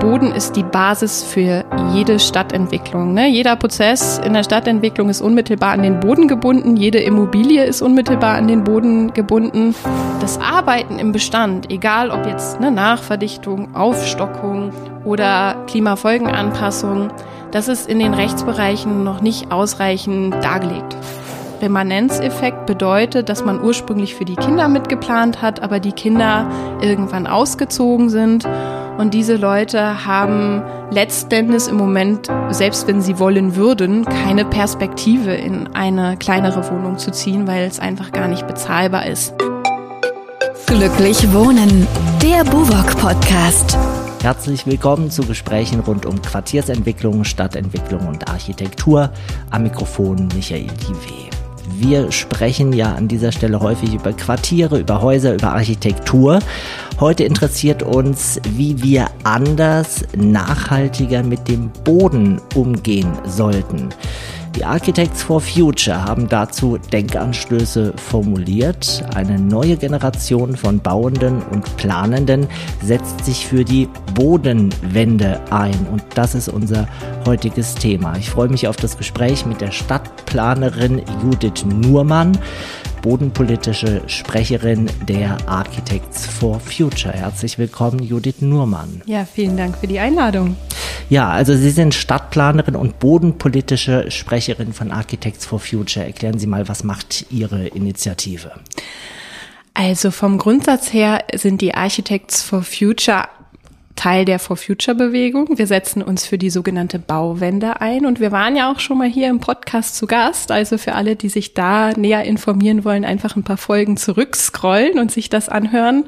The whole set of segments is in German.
Boden ist die Basis für jede Stadtentwicklung. Ne? Jeder Prozess in der Stadtentwicklung ist unmittelbar an den Boden gebunden, jede Immobilie ist unmittelbar an den Boden gebunden. Das Arbeiten im Bestand, egal ob jetzt ne, Nachverdichtung, Aufstockung oder Klimafolgenanpassung, das ist in den Rechtsbereichen noch nicht ausreichend dargelegt. Remanenzeffekt bedeutet, dass man ursprünglich für die Kinder mitgeplant hat, aber die Kinder irgendwann ausgezogen sind. Und diese Leute haben letztendlich im Moment, selbst wenn sie wollen würden, keine Perspektive in eine kleinere Wohnung zu ziehen, weil es einfach gar nicht bezahlbar ist. Glücklich Wohnen, der Buwok Podcast. Herzlich willkommen zu Gesprächen rund um Quartiersentwicklung, Stadtentwicklung und Architektur. Am Mikrofon Michael Dive. Wir sprechen ja an dieser Stelle häufig über Quartiere, über Häuser, über Architektur. Heute interessiert uns, wie wir anders, nachhaltiger mit dem Boden umgehen sollten. Die Architects for Future haben dazu Denkanstöße formuliert. Eine neue Generation von Bauenden und Planenden setzt sich für die Bodenwende ein. Und das ist unser heutiges Thema. Ich freue mich auf das Gespräch mit der Stadtplanerin Judith Nurmann bodenpolitische Sprecherin der Architects for Future. Herzlich willkommen, Judith Nurmann. Ja, vielen Dank für die Einladung. Ja, also Sie sind Stadtplanerin und bodenpolitische Sprecherin von Architects for Future. Erklären Sie mal, was macht Ihre Initiative? Also vom Grundsatz her sind die Architects for Future Teil der For Future Bewegung. Wir setzen uns für die sogenannte Bauwende ein und wir waren ja auch schon mal hier im Podcast zu Gast. Also für alle, die sich da näher informieren wollen, einfach ein paar Folgen zurückscrollen und sich das anhören.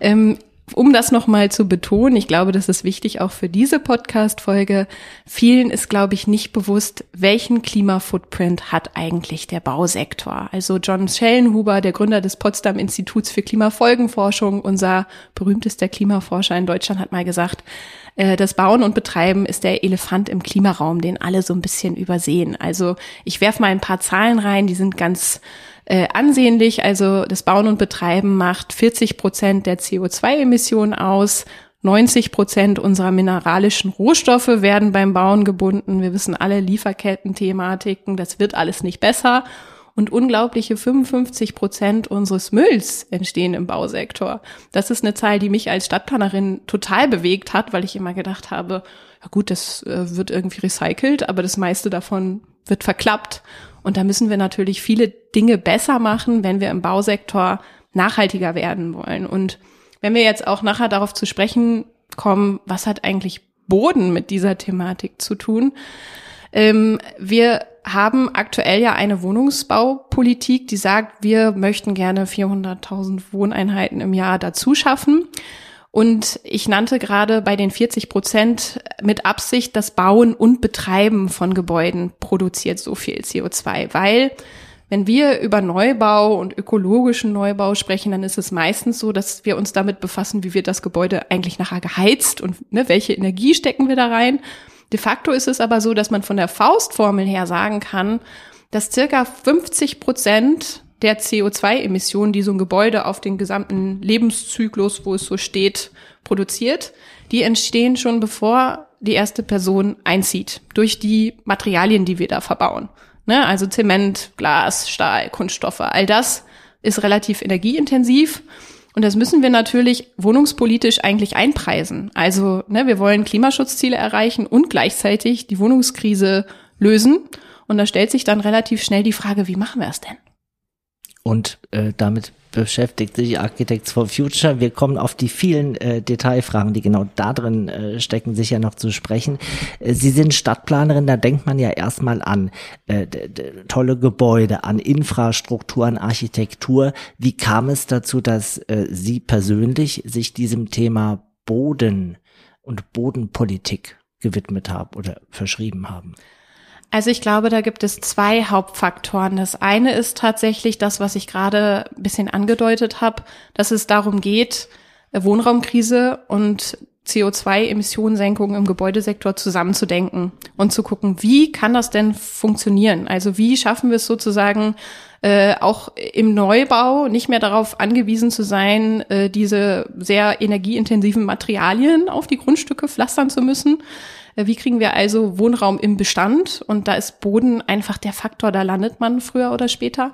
Ähm, um das nochmal zu betonen, ich glaube, das ist wichtig auch für diese Podcast-Folge. Vielen ist, glaube ich, nicht bewusst, welchen Klimafootprint hat eigentlich der Bausektor. Also John Schellenhuber, der Gründer des Potsdam Instituts für Klimafolgenforschung, unser berühmtester Klimaforscher in Deutschland, hat mal gesagt, äh, das Bauen und Betreiben ist der Elefant im Klimaraum, den alle so ein bisschen übersehen. Also ich werfe mal ein paar Zahlen rein, die sind ganz äh, ansehnlich. Also das Bauen und Betreiben macht 40 Prozent der CO2-Emissionen aus. 90 Prozent unserer mineralischen Rohstoffe werden beim Bauen gebunden. Wir wissen alle Lieferketten-Thematiken. Das wird alles nicht besser. Und unglaubliche 55 Prozent unseres Mülls entstehen im Bausektor. Das ist eine Zahl, die mich als Stadtplanerin total bewegt hat, weil ich immer gedacht habe, ja gut, das äh, wird irgendwie recycelt, aber das meiste davon wird verklappt. Und da müssen wir natürlich viele Dinge besser machen, wenn wir im Bausektor nachhaltiger werden wollen. Und wenn wir jetzt auch nachher darauf zu sprechen kommen, was hat eigentlich Boden mit dieser Thematik zu tun? Ähm, wir haben aktuell ja eine Wohnungsbaupolitik, die sagt, wir möchten gerne 400.000 Wohneinheiten im Jahr dazu schaffen. Und ich nannte gerade bei den 40 Prozent mit Absicht, das Bauen und Betreiben von Gebäuden produziert so viel CO2, weil wenn wir über Neubau und ökologischen Neubau sprechen, dann ist es meistens so, dass wir uns damit befassen, wie wird das Gebäude eigentlich nachher geheizt und ne, welche Energie stecken wir da rein. De facto ist es aber so, dass man von der Faustformel her sagen kann, dass circa 50 Prozent der CO2-Emissionen, die so ein Gebäude auf den gesamten Lebenszyklus, wo es so steht, produziert, die entstehen schon bevor die erste Person einzieht, durch die Materialien, die wir da verbauen. Ne? Also Zement, Glas, Stahl, Kunststoffe, all das ist relativ energieintensiv. Und das müssen wir natürlich wohnungspolitisch eigentlich einpreisen. Also ne, wir wollen Klimaschutzziele erreichen und gleichzeitig die Wohnungskrise lösen. Und da stellt sich dann relativ schnell die Frage, wie machen wir es denn? Und äh, damit beschäftigt sich Architects for Future. Wir kommen auf die vielen äh, Detailfragen, die genau da drin äh, stecken, sicher noch zu sprechen. Äh, Sie sind Stadtplanerin, da denkt man ja erstmal an äh, tolle Gebäude, an Infrastruktur, an Architektur. Wie kam es dazu, dass äh, Sie persönlich sich diesem Thema Boden und Bodenpolitik gewidmet haben oder verschrieben haben? Also ich glaube, da gibt es zwei Hauptfaktoren. Das eine ist tatsächlich das, was ich gerade ein bisschen angedeutet habe, dass es darum geht, äh, Wohnraumkrise und CO2-Emissionssenkung im Gebäudesektor zusammenzudenken und zu gucken, wie kann das denn funktionieren? Also wie schaffen wir es sozusagen, äh, auch im Neubau nicht mehr darauf angewiesen zu sein, äh, diese sehr energieintensiven Materialien auf die Grundstücke pflastern zu müssen. Äh, wie kriegen wir also Wohnraum im Bestand? Und da ist Boden einfach der Faktor, da landet man früher oder später.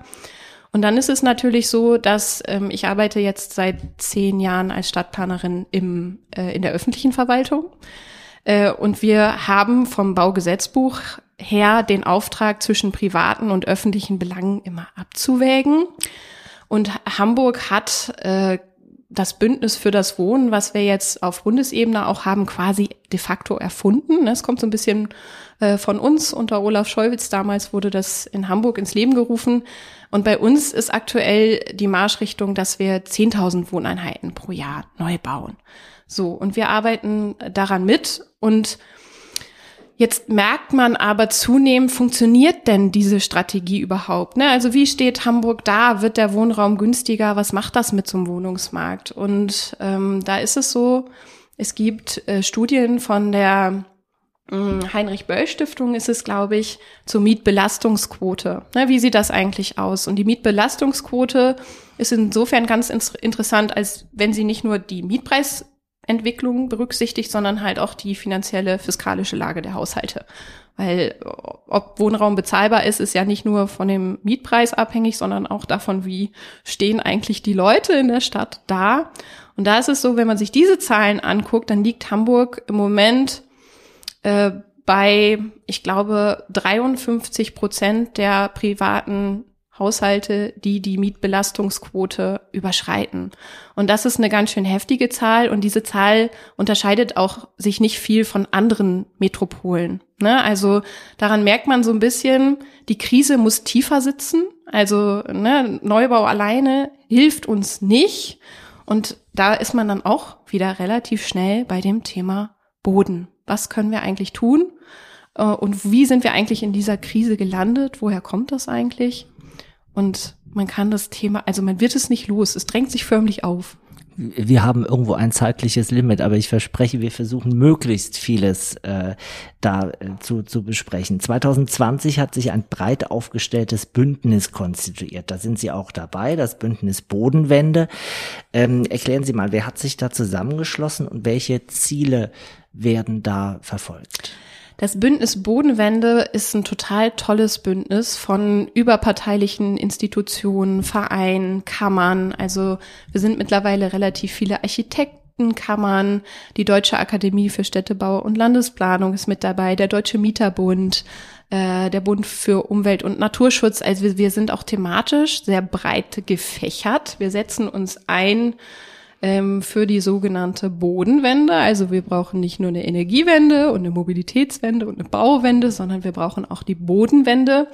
Und dann ist es natürlich so, dass ähm, ich arbeite jetzt seit zehn Jahren als Stadtplanerin im, äh, in der öffentlichen Verwaltung. Äh, und wir haben vom Baugesetzbuch her den Auftrag zwischen privaten und öffentlichen Belangen immer abzuwägen. Und Hamburg hat äh, das Bündnis für das Wohnen, was wir jetzt auf Bundesebene auch haben, quasi de facto erfunden. Es kommt so ein bisschen äh, von uns. Unter Olaf Scholwitz damals wurde das in Hamburg ins Leben gerufen. Und bei uns ist aktuell die Marschrichtung, dass wir 10.000 Wohneinheiten pro Jahr neu bauen. So, und wir arbeiten daran mit und Jetzt merkt man aber zunehmend, funktioniert denn diese Strategie überhaupt? Ne? Also wie steht Hamburg da? Wird der Wohnraum günstiger? Was macht das mit einem Wohnungsmarkt? Und ähm, da ist es so, es gibt äh, Studien von der äh, Heinrich-Böll-Stiftung ist es, glaube ich, zur Mietbelastungsquote. Ne, wie sieht das eigentlich aus? Und die Mietbelastungsquote ist insofern ganz interessant, als wenn sie nicht nur die Mietpreis Entwicklung berücksichtigt, sondern halt auch die finanzielle, fiskalische Lage der Haushalte. Weil ob Wohnraum bezahlbar ist, ist ja nicht nur von dem Mietpreis abhängig, sondern auch davon, wie stehen eigentlich die Leute in der Stadt da. Und da ist es so, wenn man sich diese Zahlen anguckt, dann liegt Hamburg im Moment äh, bei, ich glaube, 53 Prozent der privaten Haushalte, die die Mietbelastungsquote überschreiten. Und das ist eine ganz schön heftige Zahl und diese Zahl unterscheidet auch sich nicht viel von anderen Metropolen. Ne? Also daran merkt man so ein bisschen, die Krise muss tiefer sitzen. Also ne, Neubau alleine hilft uns nicht. Und da ist man dann auch wieder relativ schnell bei dem Thema Boden. Was können wir eigentlich tun? Äh, und wie sind wir eigentlich in dieser Krise gelandet? Woher kommt das eigentlich? Und man kann das Thema, also man wird es nicht los, es drängt sich förmlich auf. Wir haben irgendwo ein zeitliches Limit, aber ich verspreche, wir versuchen möglichst vieles äh, da äh, zu, zu besprechen. 2020 hat sich ein breit aufgestelltes Bündnis konstituiert. Da sind Sie auch dabei, das Bündnis Bodenwende. Ähm, erklären Sie mal, wer hat sich da zusammengeschlossen und welche Ziele werden da verfolgt? Das Bündnis Bodenwende ist ein total tolles Bündnis von überparteilichen Institutionen, Vereinen, Kammern. Also wir sind mittlerweile relativ viele Architektenkammern. Die Deutsche Akademie für Städtebau und Landesplanung ist mit dabei, der Deutsche Mieterbund, äh, der Bund für Umwelt und Naturschutz. Also wir, wir sind auch thematisch sehr breit gefächert. Wir setzen uns ein ähm, für die sogenannte Bodenwende. Also wir brauchen nicht nur eine Energiewende und eine Mobilitätswende und eine Bauwende, sondern wir brauchen auch die Bodenwende.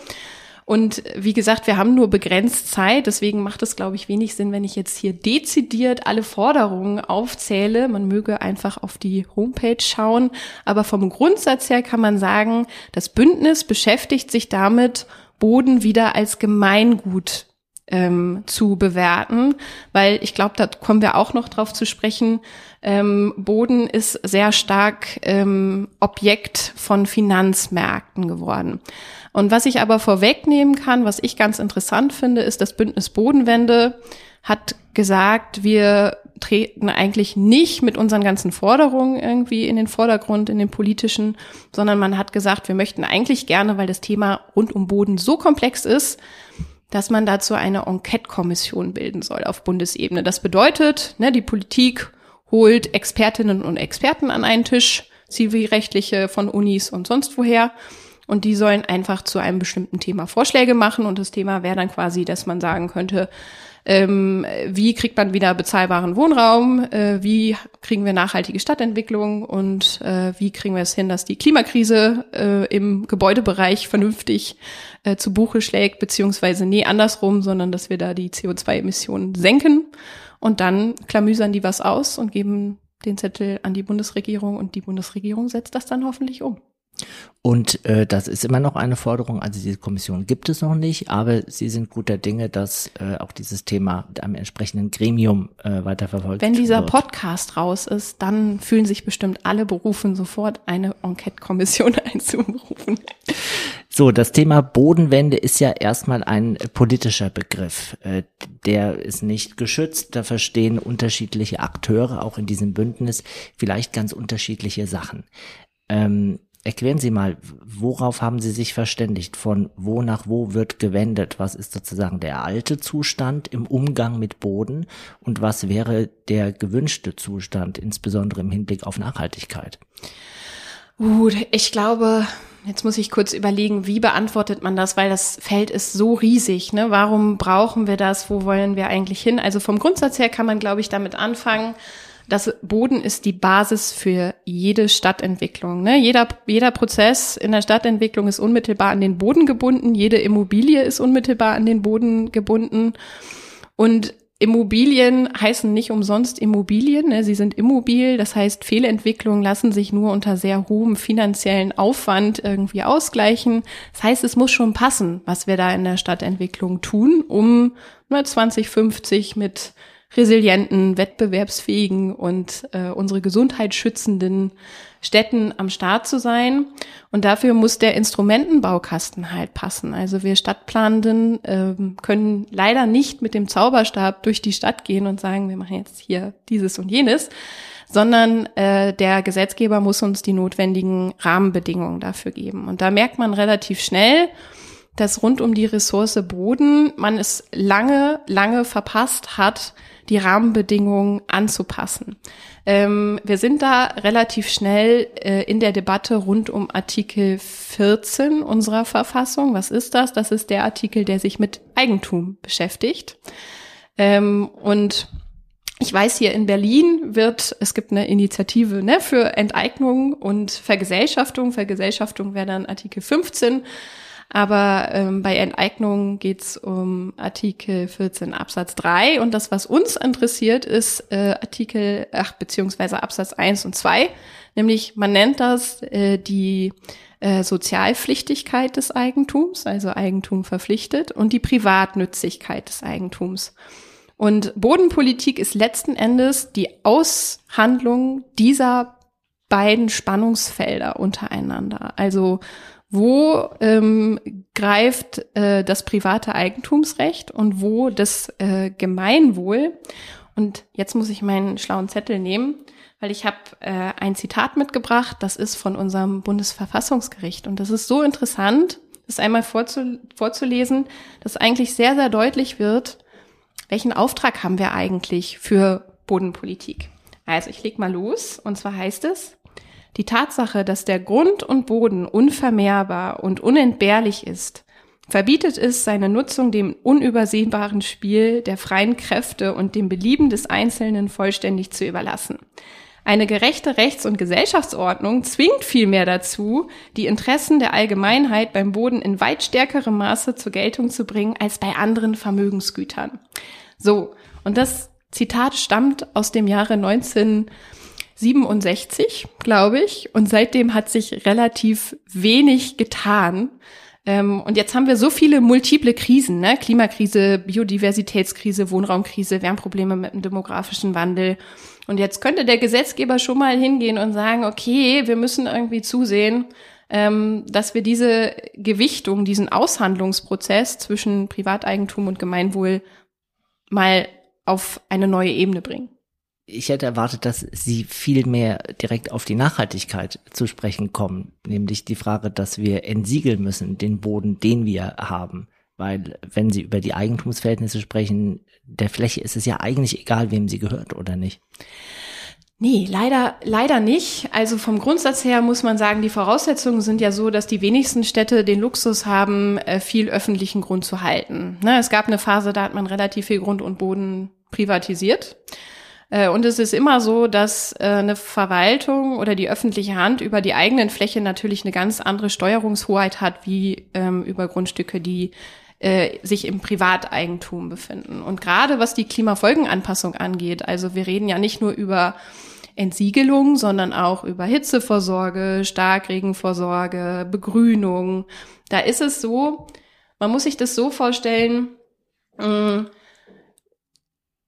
Und wie gesagt, wir haben nur begrenzt Zeit, deswegen macht es, glaube ich, wenig Sinn, wenn ich jetzt hier dezidiert alle Forderungen aufzähle. Man möge einfach auf die Homepage schauen. Aber vom Grundsatz her kann man sagen, das Bündnis beschäftigt sich damit, Boden wieder als Gemeingut ähm, zu bewerten, weil ich glaube, da kommen wir auch noch drauf zu sprechen. Ähm, Boden ist sehr stark ähm, Objekt von Finanzmärkten geworden. Und was ich aber vorwegnehmen kann, was ich ganz interessant finde, ist, das Bündnis Bodenwende hat gesagt, wir treten eigentlich nicht mit unseren ganzen Forderungen irgendwie in den Vordergrund, in den politischen, sondern man hat gesagt, wir möchten eigentlich gerne, weil das Thema rund um Boden so komplex ist, dass man dazu eine Enquete-Kommission bilden soll auf Bundesebene. Das bedeutet, ne, die Politik holt Expertinnen und Experten an einen Tisch, zivilrechtliche von Unis und sonst woher. Und die sollen einfach zu einem bestimmten Thema Vorschläge machen. Und das Thema wäre dann quasi, dass man sagen könnte, ähm, wie kriegt man wieder bezahlbaren Wohnraum, äh, wie kriegen wir nachhaltige Stadtentwicklung? Und äh, wie kriegen wir es hin, dass die Klimakrise äh, im Gebäudebereich vernünftig äh, zu Buche schlägt, beziehungsweise nee, andersrum, sondern dass wir da die CO2-Emissionen senken und dann klamüsern die was aus und geben den Zettel an die Bundesregierung und die Bundesregierung setzt das dann hoffentlich um. Und äh, das ist immer noch eine Forderung. Also diese Kommission gibt es noch nicht, aber Sie sind guter Dinge, dass äh, auch dieses Thema mit einem entsprechenden Gremium äh, weiterverfolgt Wenn dieser wird. Podcast raus ist, dann fühlen sich bestimmt alle berufen, sofort eine Enquete-Kommission einzuberufen. So, das Thema Bodenwende ist ja erstmal ein politischer Begriff. Äh, der ist nicht geschützt. Da verstehen unterschiedliche Akteure auch in diesem Bündnis vielleicht ganz unterschiedliche Sachen. Ähm, erklären Sie mal, worauf haben Sie sich verständigt? Von wo nach wo wird gewendet? Was ist sozusagen der alte Zustand im Umgang mit Boden? Und was wäre der gewünschte Zustand, insbesondere im Hinblick auf Nachhaltigkeit? Gut, ich glaube, Jetzt muss ich kurz überlegen, wie beantwortet man das, weil das Feld ist so riesig. Ne? Warum brauchen wir das? Wo wollen wir eigentlich hin? Also vom Grundsatz her kann man, glaube ich, damit anfangen, dass Boden ist die Basis für jede Stadtentwicklung. Ne? Jeder, jeder Prozess in der Stadtentwicklung ist unmittelbar an den Boden gebunden. Jede Immobilie ist unmittelbar an den Boden gebunden. Und Immobilien heißen nicht umsonst Immobilien, ne? sie sind immobil, das heißt Fehlentwicklungen lassen sich nur unter sehr hohem finanziellen Aufwand irgendwie ausgleichen. Das heißt, es muss schon passen, was wir da in der Stadtentwicklung tun, um 2050 mit resilienten, wettbewerbsfähigen und äh, unsere Gesundheit schützenden Städten am Start zu sein. Und dafür muss der Instrumentenbaukasten halt passen. Also wir Stadtplanenden äh, können leider nicht mit dem Zauberstab durch die Stadt gehen und sagen, wir machen jetzt hier dieses und jenes, sondern äh, der Gesetzgeber muss uns die notwendigen Rahmenbedingungen dafür geben. Und da merkt man relativ schnell, dass rund um die Ressource Boden man es lange, lange verpasst hat, die Rahmenbedingungen anzupassen. Ähm, wir sind da relativ schnell äh, in der Debatte rund um Artikel 14 unserer Verfassung. Was ist das? Das ist der Artikel, der sich mit Eigentum beschäftigt. Ähm, und ich weiß, hier in Berlin wird, es gibt eine Initiative ne, für Enteignung und Vergesellschaftung. Vergesellschaftung wäre dann Artikel 15. Aber ähm, bei Enteignung geht's um Artikel 14 Absatz 3 und das, was uns interessiert, ist äh, Artikel 8 beziehungsweise Absatz 1 und 2, nämlich man nennt das äh, die äh, Sozialpflichtigkeit des Eigentums, also Eigentum verpflichtet, und die Privatnützigkeit des Eigentums. Und Bodenpolitik ist letzten Endes die Aushandlung dieser beiden Spannungsfelder untereinander. Also wo ähm, greift äh, das private Eigentumsrecht und wo das äh, Gemeinwohl. Und jetzt muss ich meinen schlauen Zettel nehmen, weil ich habe äh, ein Zitat mitgebracht, das ist von unserem Bundesverfassungsgericht. Und das ist so interessant, das einmal vorzu vorzulesen, dass eigentlich sehr, sehr deutlich wird, welchen Auftrag haben wir eigentlich für Bodenpolitik. Also ich leg mal los, und zwar heißt es, die Tatsache, dass der Grund und Boden unvermehrbar und unentbehrlich ist, verbietet es seine Nutzung dem unübersehbaren Spiel der freien Kräfte und dem Belieben des Einzelnen vollständig zu überlassen. Eine gerechte Rechts- und Gesellschaftsordnung zwingt vielmehr dazu, die Interessen der Allgemeinheit beim Boden in weit stärkerem Maße zur Geltung zu bringen als bei anderen Vermögensgütern. So, und das Zitat stammt aus dem Jahre 19 67, glaube ich. Und seitdem hat sich relativ wenig getan. Ähm, und jetzt haben wir so viele multiple Krisen, ne? Klimakrise, Biodiversitätskrise, Wohnraumkrise, wir haben Probleme mit dem demografischen Wandel. Und jetzt könnte der Gesetzgeber schon mal hingehen und sagen, okay, wir müssen irgendwie zusehen, ähm, dass wir diese Gewichtung, diesen Aushandlungsprozess zwischen Privateigentum und Gemeinwohl mal auf eine neue Ebene bringen ich hätte erwartet, dass Sie viel mehr direkt auf die Nachhaltigkeit zu sprechen kommen, nämlich die Frage, dass wir entsiegeln müssen, den Boden, den wir haben. Weil wenn Sie über die Eigentumsverhältnisse sprechen, der Fläche ist es ja eigentlich egal, wem sie gehört oder nicht. Nee, leider, leider nicht. Also vom Grundsatz her muss man sagen, die Voraussetzungen sind ja so, dass die wenigsten Städte den Luxus haben, äh, viel öffentlichen Grund zu halten. Ne, es gab eine Phase, da hat man relativ viel Grund und Boden privatisiert. Äh, und es ist immer so, dass äh, eine Verwaltung oder die öffentliche Hand über die eigenen Fläche natürlich eine ganz andere Steuerungshoheit hat, wie ähm, über Grundstücke, die äh, sich im Privateigentum befinden. Und gerade was die Klimafolgenanpassung angeht, also wir reden ja nicht nur über Entsiegelung, sondern auch über Hitzevorsorge, Starkregenvorsorge, Begrünung. Da ist es so, man muss sich das so vorstellen,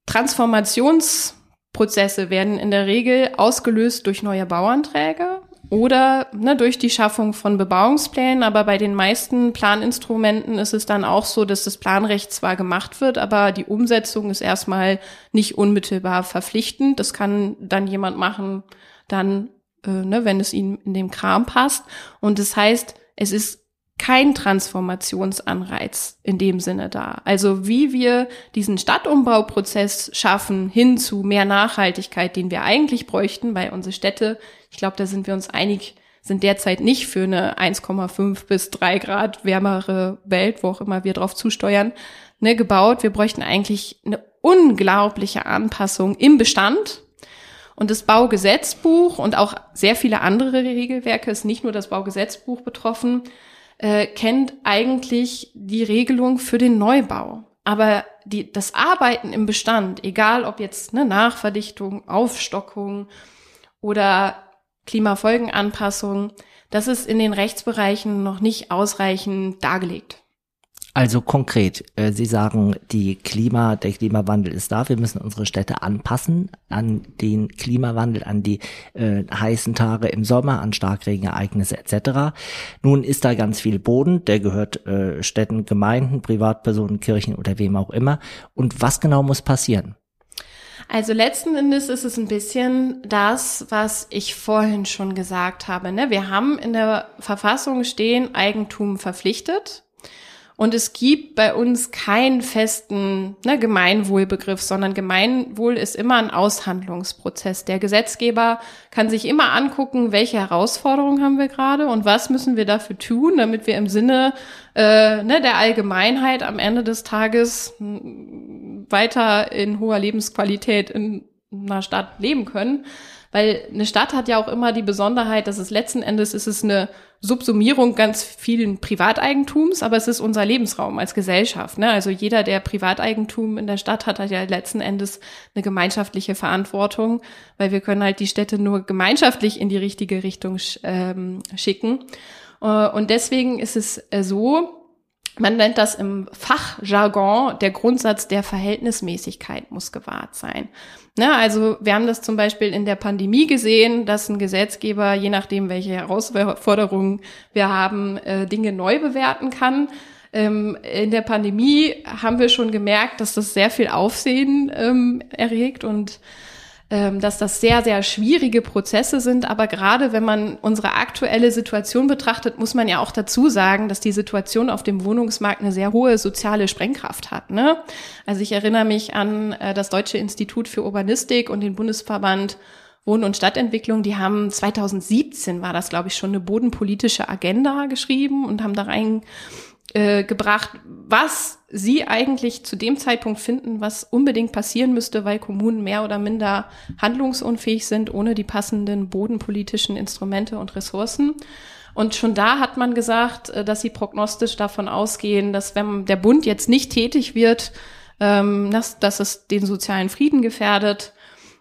Transformations Prozesse werden in der Regel ausgelöst durch neue Bauanträge oder ne, durch die Schaffung von Bebauungsplänen. Aber bei den meisten Planinstrumenten ist es dann auch so, dass das Planrecht zwar gemacht wird, aber die Umsetzung ist erstmal nicht unmittelbar verpflichtend. Das kann dann jemand machen, dann, äh, ne, wenn es ihm in dem Kram passt. Und das heißt, es ist kein Transformationsanreiz in dem Sinne da. Also wie wir diesen Stadtumbauprozess schaffen hin zu mehr Nachhaltigkeit, den wir eigentlich bräuchten, weil unsere Städte, ich glaube, da sind wir uns einig, sind derzeit nicht für eine 1,5 bis 3 Grad wärmere Welt, wo auch immer wir drauf zusteuern, ne, gebaut. Wir bräuchten eigentlich eine unglaubliche Anpassung im Bestand. Und das Baugesetzbuch und auch sehr viele andere Regelwerke ist nicht nur das Baugesetzbuch betroffen, äh, kennt eigentlich die Regelung für den Neubau. Aber die, das Arbeiten im Bestand, egal ob jetzt eine Nachverdichtung, Aufstockung oder Klimafolgenanpassung, das ist in den Rechtsbereichen noch nicht ausreichend dargelegt. Also konkret, äh, Sie sagen, die Klima, der Klimawandel ist da. Wir müssen unsere Städte anpassen an den Klimawandel, an die äh, heißen Tage im Sommer, an Starkregenereignisse etc. Nun ist da ganz viel Boden, der gehört äh, Städten, Gemeinden, Privatpersonen, Kirchen oder wem auch immer. Und was genau muss passieren? Also letzten Endes ist es ein bisschen das, was ich vorhin schon gesagt habe. Ne? Wir haben in der Verfassung stehen, Eigentum verpflichtet. Und es gibt bei uns keinen festen ne, Gemeinwohlbegriff, sondern Gemeinwohl ist immer ein Aushandlungsprozess. Der Gesetzgeber kann sich immer angucken, welche Herausforderungen haben wir gerade und was müssen wir dafür tun, damit wir im Sinne äh, ne, der Allgemeinheit am Ende des Tages hm, weiter in hoher Lebensqualität in einer Stadt leben können. Weil eine Stadt hat ja auch immer die Besonderheit, dass es letzten Endes ist es eine Subsumierung ganz vielen Privateigentums, aber es ist unser Lebensraum als Gesellschaft. Ne? Also jeder, der Privateigentum in der Stadt hat, hat ja letzten Endes eine gemeinschaftliche Verantwortung, weil wir können halt die Städte nur gemeinschaftlich in die richtige Richtung ähm, schicken. Äh, und deswegen ist es äh, so, man nennt das im Fachjargon, der Grundsatz der Verhältnismäßigkeit muss gewahrt sein. Ne, also wir haben das zum Beispiel in der Pandemie gesehen, dass ein Gesetzgeber, je nachdem, welche Herausforderungen wir haben, äh, Dinge neu bewerten kann. Ähm, in der Pandemie haben wir schon gemerkt, dass das sehr viel Aufsehen ähm, erregt und dass das sehr, sehr schwierige Prozesse sind. Aber gerade wenn man unsere aktuelle Situation betrachtet, muss man ja auch dazu sagen, dass die Situation auf dem Wohnungsmarkt eine sehr hohe soziale Sprengkraft hat. Ne? Also ich erinnere mich an äh, das Deutsche Institut für Urbanistik und den Bundesverband Wohn- und Stadtentwicklung, die haben 2017 war das, glaube ich, schon eine bodenpolitische Agenda geschrieben und haben da rein äh, gebracht, was Sie eigentlich zu dem Zeitpunkt finden, was unbedingt passieren müsste, weil Kommunen mehr oder minder handlungsunfähig sind, ohne die passenden bodenpolitischen Instrumente und Ressourcen. Und schon da hat man gesagt, äh, dass sie prognostisch davon ausgehen, dass wenn der Bund jetzt nicht tätig wird, ähm, dass, dass es den sozialen Frieden gefährdet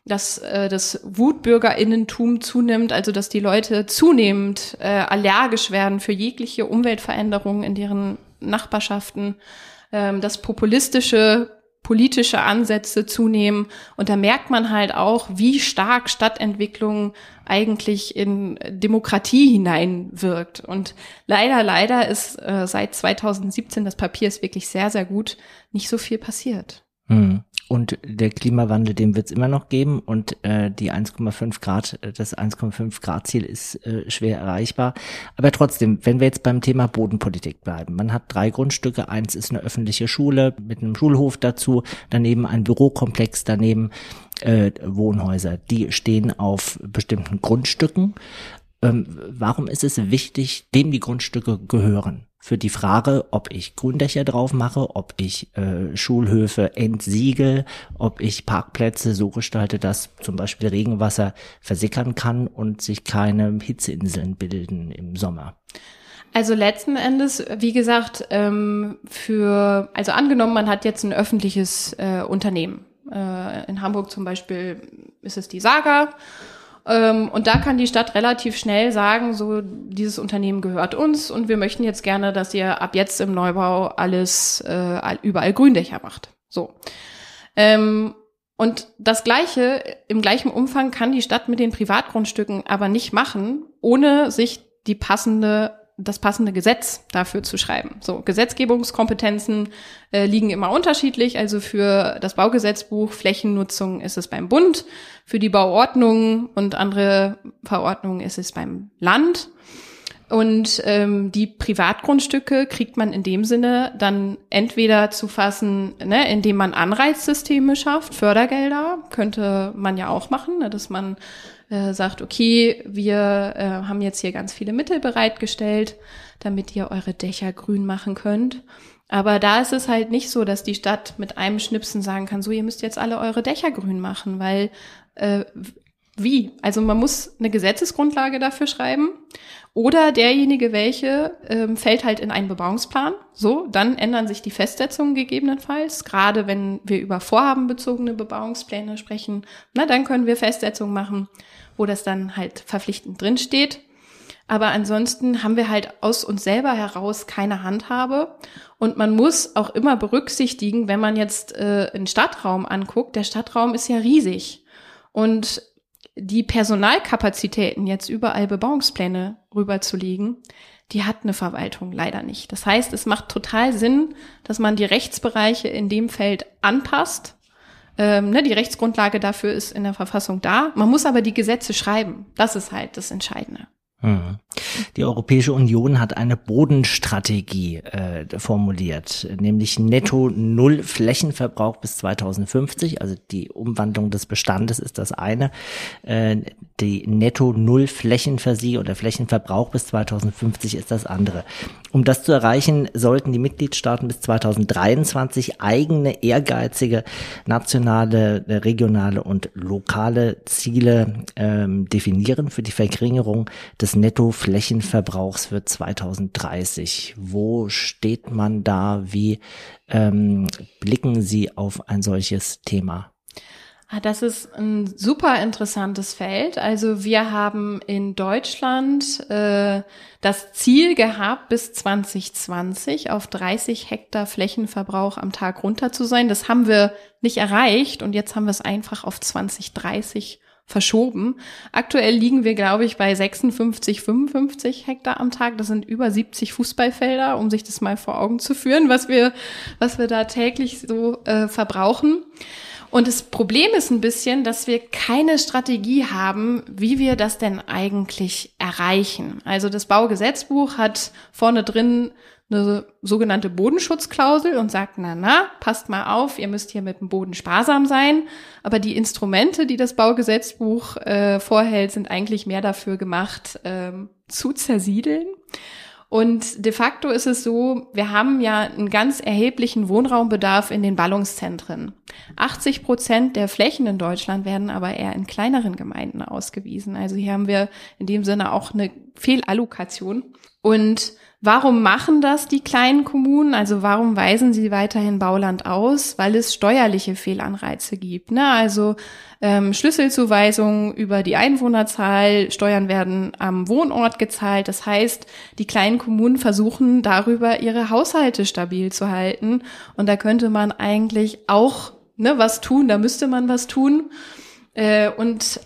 dass äh, das Wutbürgerinnentum zunimmt, also dass die Leute zunehmend äh, allergisch werden für jegliche Umweltveränderungen in deren Nachbarschaften, ähm, dass populistische politische Ansätze zunehmen. Und da merkt man halt auch, wie stark Stadtentwicklung eigentlich in Demokratie hineinwirkt. Und leider, leider ist äh, seit 2017, das Papier ist wirklich sehr, sehr gut, nicht so viel passiert. Hm. Und der Klimawandel, den wird es immer noch geben und äh, die 1,5 Grad, äh, das 1,5 Grad Ziel ist äh, schwer erreichbar. Aber trotzdem, wenn wir jetzt beim Thema Bodenpolitik bleiben, man hat drei Grundstücke, eins ist eine öffentliche Schule mit einem Schulhof dazu, daneben ein Bürokomplex, daneben äh, Wohnhäuser, die stehen auf bestimmten Grundstücken. Ähm, warum ist es wichtig, wem die Grundstücke gehören? Für die Frage, ob ich Gründächer drauf mache, ob ich äh, Schulhöfe entsiegel, ob ich Parkplätze so gestalte, dass zum Beispiel Regenwasser versickern kann und sich keine Hitzeinseln bilden im Sommer. Also letzten Endes, wie gesagt, ähm, für, also angenommen, man hat jetzt ein öffentliches äh, Unternehmen. Äh, in Hamburg zum Beispiel ist es die Saga und da kann die Stadt relativ schnell sagen, so dieses Unternehmen gehört uns und wir möchten jetzt gerne, dass ihr ab jetzt im Neubau alles äh, überall Gründächer macht. So. Ähm, und das Gleiche, im gleichen Umfang kann die Stadt mit den Privatgrundstücken aber nicht machen, ohne sich die passende das passende Gesetz dafür zu schreiben. So, Gesetzgebungskompetenzen äh, liegen immer unterschiedlich. Also für das Baugesetzbuch Flächennutzung ist es beim Bund, für die Bauordnung und andere Verordnungen ist es beim Land. Und ähm, die Privatgrundstücke kriegt man in dem Sinne dann entweder zu fassen, ne, indem man Anreizsysteme schafft, Fördergelder, könnte man ja auch machen, ne, dass man äh, sagt, okay, wir äh, haben jetzt hier ganz viele Mittel bereitgestellt, damit ihr eure Dächer grün machen könnt. Aber da ist es halt nicht so, dass die Stadt mit einem Schnipsen sagen kann, so, ihr müsst jetzt alle eure Dächer grün machen, weil äh, wie? Also man muss eine Gesetzesgrundlage dafür schreiben oder derjenige, welche, ähm, fällt halt in einen Bebauungsplan. So, dann ändern sich die Festsetzungen gegebenenfalls. Gerade wenn wir über vorhabenbezogene Bebauungspläne sprechen, na, dann können wir Festsetzungen machen, wo das dann halt verpflichtend drinsteht. Aber ansonsten haben wir halt aus uns selber heraus keine Handhabe. Und man muss auch immer berücksichtigen, wenn man jetzt äh, einen Stadtraum anguckt, der Stadtraum ist ja riesig. Und die Personalkapazitäten, jetzt überall Bebauungspläne rüberzulegen, die hat eine Verwaltung leider nicht. Das heißt, es macht total Sinn, dass man die Rechtsbereiche in dem Feld anpasst. Ähm, ne, die Rechtsgrundlage dafür ist in der Verfassung da. Man muss aber die Gesetze schreiben. Das ist halt das Entscheidende. Hm. Die Europäische Union hat eine Bodenstrategie äh, formuliert, nämlich netto null Flächenverbrauch bis 2050. Also die Umwandlung des Bestandes ist das eine. Äh, die netto null Flächenversie oder Flächenverbrauch bis 2050 ist das andere. Um das zu erreichen, sollten die Mitgliedstaaten bis 2023 eigene ehrgeizige nationale, regionale und lokale Ziele ähm, definieren für die Verringerung des Nettoflächenverbrauchs für 2030. Wo steht man da? Wie ähm, blicken Sie auf ein solches Thema? Ah, das ist ein super interessantes Feld. Also wir haben in Deutschland äh, das Ziel gehabt, bis 2020 auf 30 Hektar Flächenverbrauch am Tag runter zu sein. Das haben wir nicht erreicht und jetzt haben wir es einfach auf 2030 verschoben. Aktuell liegen wir, glaube ich, bei 56, 55 Hektar am Tag. Das sind über 70 Fußballfelder, um sich das mal vor Augen zu führen, was wir, was wir da täglich so äh, verbrauchen. Und das Problem ist ein bisschen, dass wir keine Strategie haben, wie wir das denn eigentlich erreichen. Also das Baugesetzbuch hat vorne drin eine sogenannte Bodenschutzklausel und sagt, na na, passt mal auf, ihr müsst hier mit dem Boden sparsam sein. Aber die Instrumente, die das Baugesetzbuch äh, vorhält, sind eigentlich mehr dafür gemacht, ähm, zu zersiedeln. Und de facto ist es so, wir haben ja einen ganz erheblichen Wohnraumbedarf in den Ballungszentren. 80 Prozent der Flächen in Deutschland werden aber eher in kleineren Gemeinden ausgewiesen. Also hier haben wir in dem Sinne auch eine Fehlallokation. Und Warum machen das die kleinen Kommunen? Also warum weisen sie weiterhin Bauland aus? Weil es steuerliche Fehlanreize gibt. Ne? Also ähm, Schlüsselzuweisungen über die Einwohnerzahl, Steuern werden am Wohnort gezahlt. Das heißt, die kleinen Kommunen versuchen darüber ihre Haushalte stabil zu halten. Und da könnte man eigentlich auch ne, was tun, da müsste man was tun. Äh, und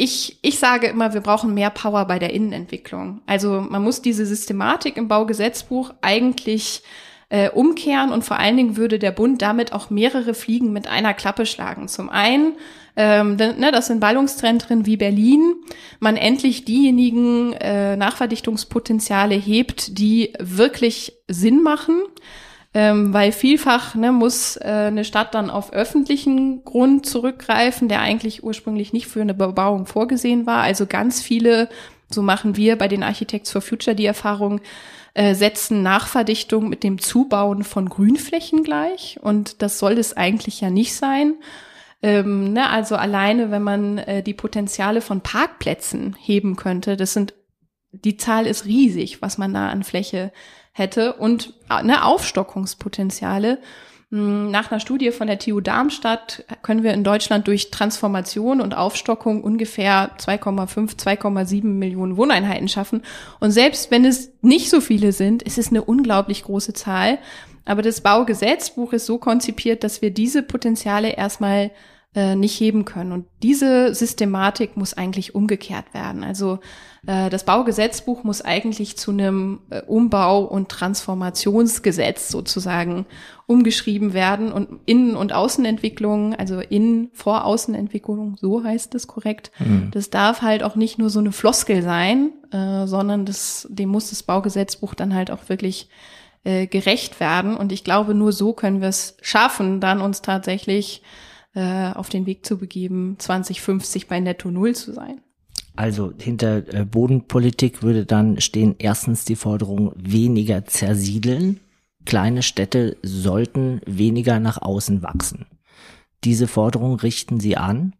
ich, ich sage immer, wir brauchen mehr Power bei der Innenentwicklung. Also man muss diese Systematik im Baugesetzbuch eigentlich äh, umkehren und vor allen Dingen würde der Bund damit auch mehrere Fliegen mit einer Klappe schlagen. Zum einen, ähm, ne, das sind Ballungszentren wie Berlin, man endlich diejenigen äh, Nachverdichtungspotenziale hebt, die wirklich Sinn machen ähm, weil vielfach ne, muss äh, eine Stadt dann auf öffentlichen Grund zurückgreifen, der eigentlich ursprünglich nicht für eine Bebauung vorgesehen war. Also ganz viele, so machen wir bei den Architects for Future die Erfahrung, äh, setzen Nachverdichtung mit dem Zubauen von Grünflächen gleich. Und das soll es eigentlich ja nicht sein. Ähm, ne, also alleine, wenn man äh, die Potenziale von Parkplätzen heben könnte, das sind, die Zahl ist riesig, was man da an Fläche hätte und ne, Aufstockungspotenziale. Hm, nach einer Studie von der TU Darmstadt können wir in Deutschland durch Transformation und Aufstockung ungefähr 2,5, 2,7 Millionen Wohneinheiten schaffen. Und selbst wenn es nicht so viele sind, ist es eine unglaublich große Zahl. Aber das Baugesetzbuch ist so konzipiert, dass wir diese Potenziale erstmal äh, nicht heben können. Und diese Systematik muss eigentlich umgekehrt werden. Also Äh, das Baugesetzbuch muss eigentlich zu einem äh, Umbau- und Transformationsgesetz sozusagen umgeschrieben werden und Innen- und Außenentwicklung, also Innen vor Außenentwicklung, so heißt es korrekt. Mhm. Das darf halt auch nicht nur so eine Floskel sein, äh, sondern das, dem muss das Baugesetzbuch dann halt auch wirklich äh, gerecht werden. Und ich glaube, nur so können wir es schaffen, dann uns tatsächlich äh, auf den Weg zu begeben, 2050 bei Netto Null zu sein. Also hinter äh, Bodenpolitik würde dann stehen erstens die Forderung weniger zersiedeln. Kleine Städte sollten weniger nach außen wachsen. Diese Forderung richten Sie an?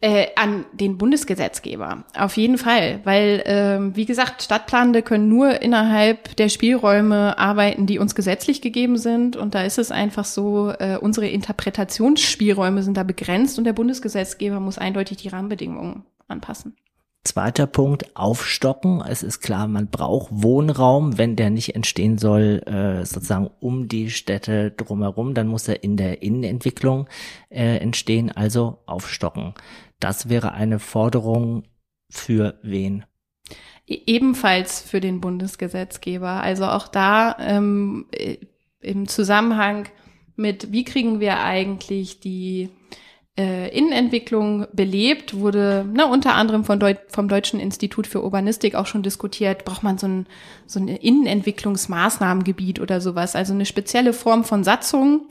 Äh, an den Bundesgesetzgeber. Auf jeden Fall, weil, ähm, wie gesagt, Stadtplanende können nur innerhalb der Spielräume arbeiten, die uns gesetzlich gegeben sind. Und da ist es einfach so, äh, unsere Interpretationsspielräume sind da begrenzt und der Bundesgesetzgeber muss eindeutig die Rahmenbedingungen anpassen. Zweiter Punkt, aufstocken. Es ist klar, man braucht Wohnraum, wenn der nicht entstehen soll, äh, sozusagen um die Städte drumherum, dann muss er in der Innenentwicklung äh, entstehen, also aufstocken. Das wäre eine Forderung für wen? E-, ebenfalls für den Bundesgesetzgeber. Also auch da ähm, im Zusammenhang mit, wie kriegen wir eigentlich die äh, Innenentwicklung belebt, wurde ne, unter anderem von Deu vom Deutschen Institut für Urbanistik auch schon diskutiert, braucht man so ein, so ein Innenentwicklungsmaßnahmengebiet oder sowas, also eine spezielle Form von Satzung,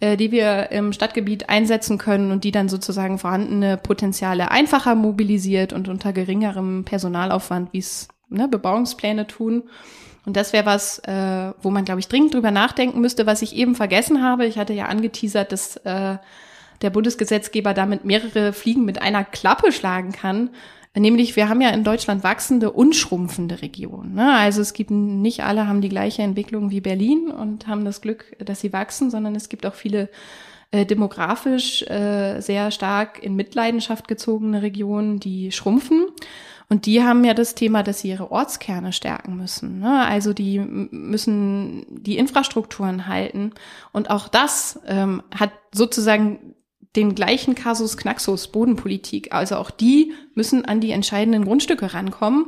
äh, die wir im Stadtgebiet einsetzen können und die dann sozusagen vorhandene Potenziale einfacher mobilisiert und unter geringerem Personalaufwand, wie es ne, Bebauungspläne tun. Und das wäre was, äh, wo man, glaube ich, dringend drüber nachdenken müsste, was ich eben vergessen habe. Ich hatte ja angeteasert, dass äh, der Bundesgesetzgeber damit mehrere Fliegen mit einer Klappe schlagen kann. Nämlich, wir haben ja in Deutschland wachsende und schrumpfende Regionen. Ne? Also es gibt nicht alle haben die gleiche Entwicklung wie Berlin und haben das Glück, dass sie wachsen, sondern es gibt auch viele äh, demografisch äh, sehr stark in Mitleidenschaft gezogene Regionen, die schrumpfen. Und die haben ja das Thema, dass sie ihre Ortskerne stärken müssen. Ne? Also die müssen die Infrastrukturen halten. Und auch das ähm, hat sozusagen den gleichen Kasus Knaxus Bodenpolitik. Also auch die müssen an die entscheidenden Grundstücke rankommen.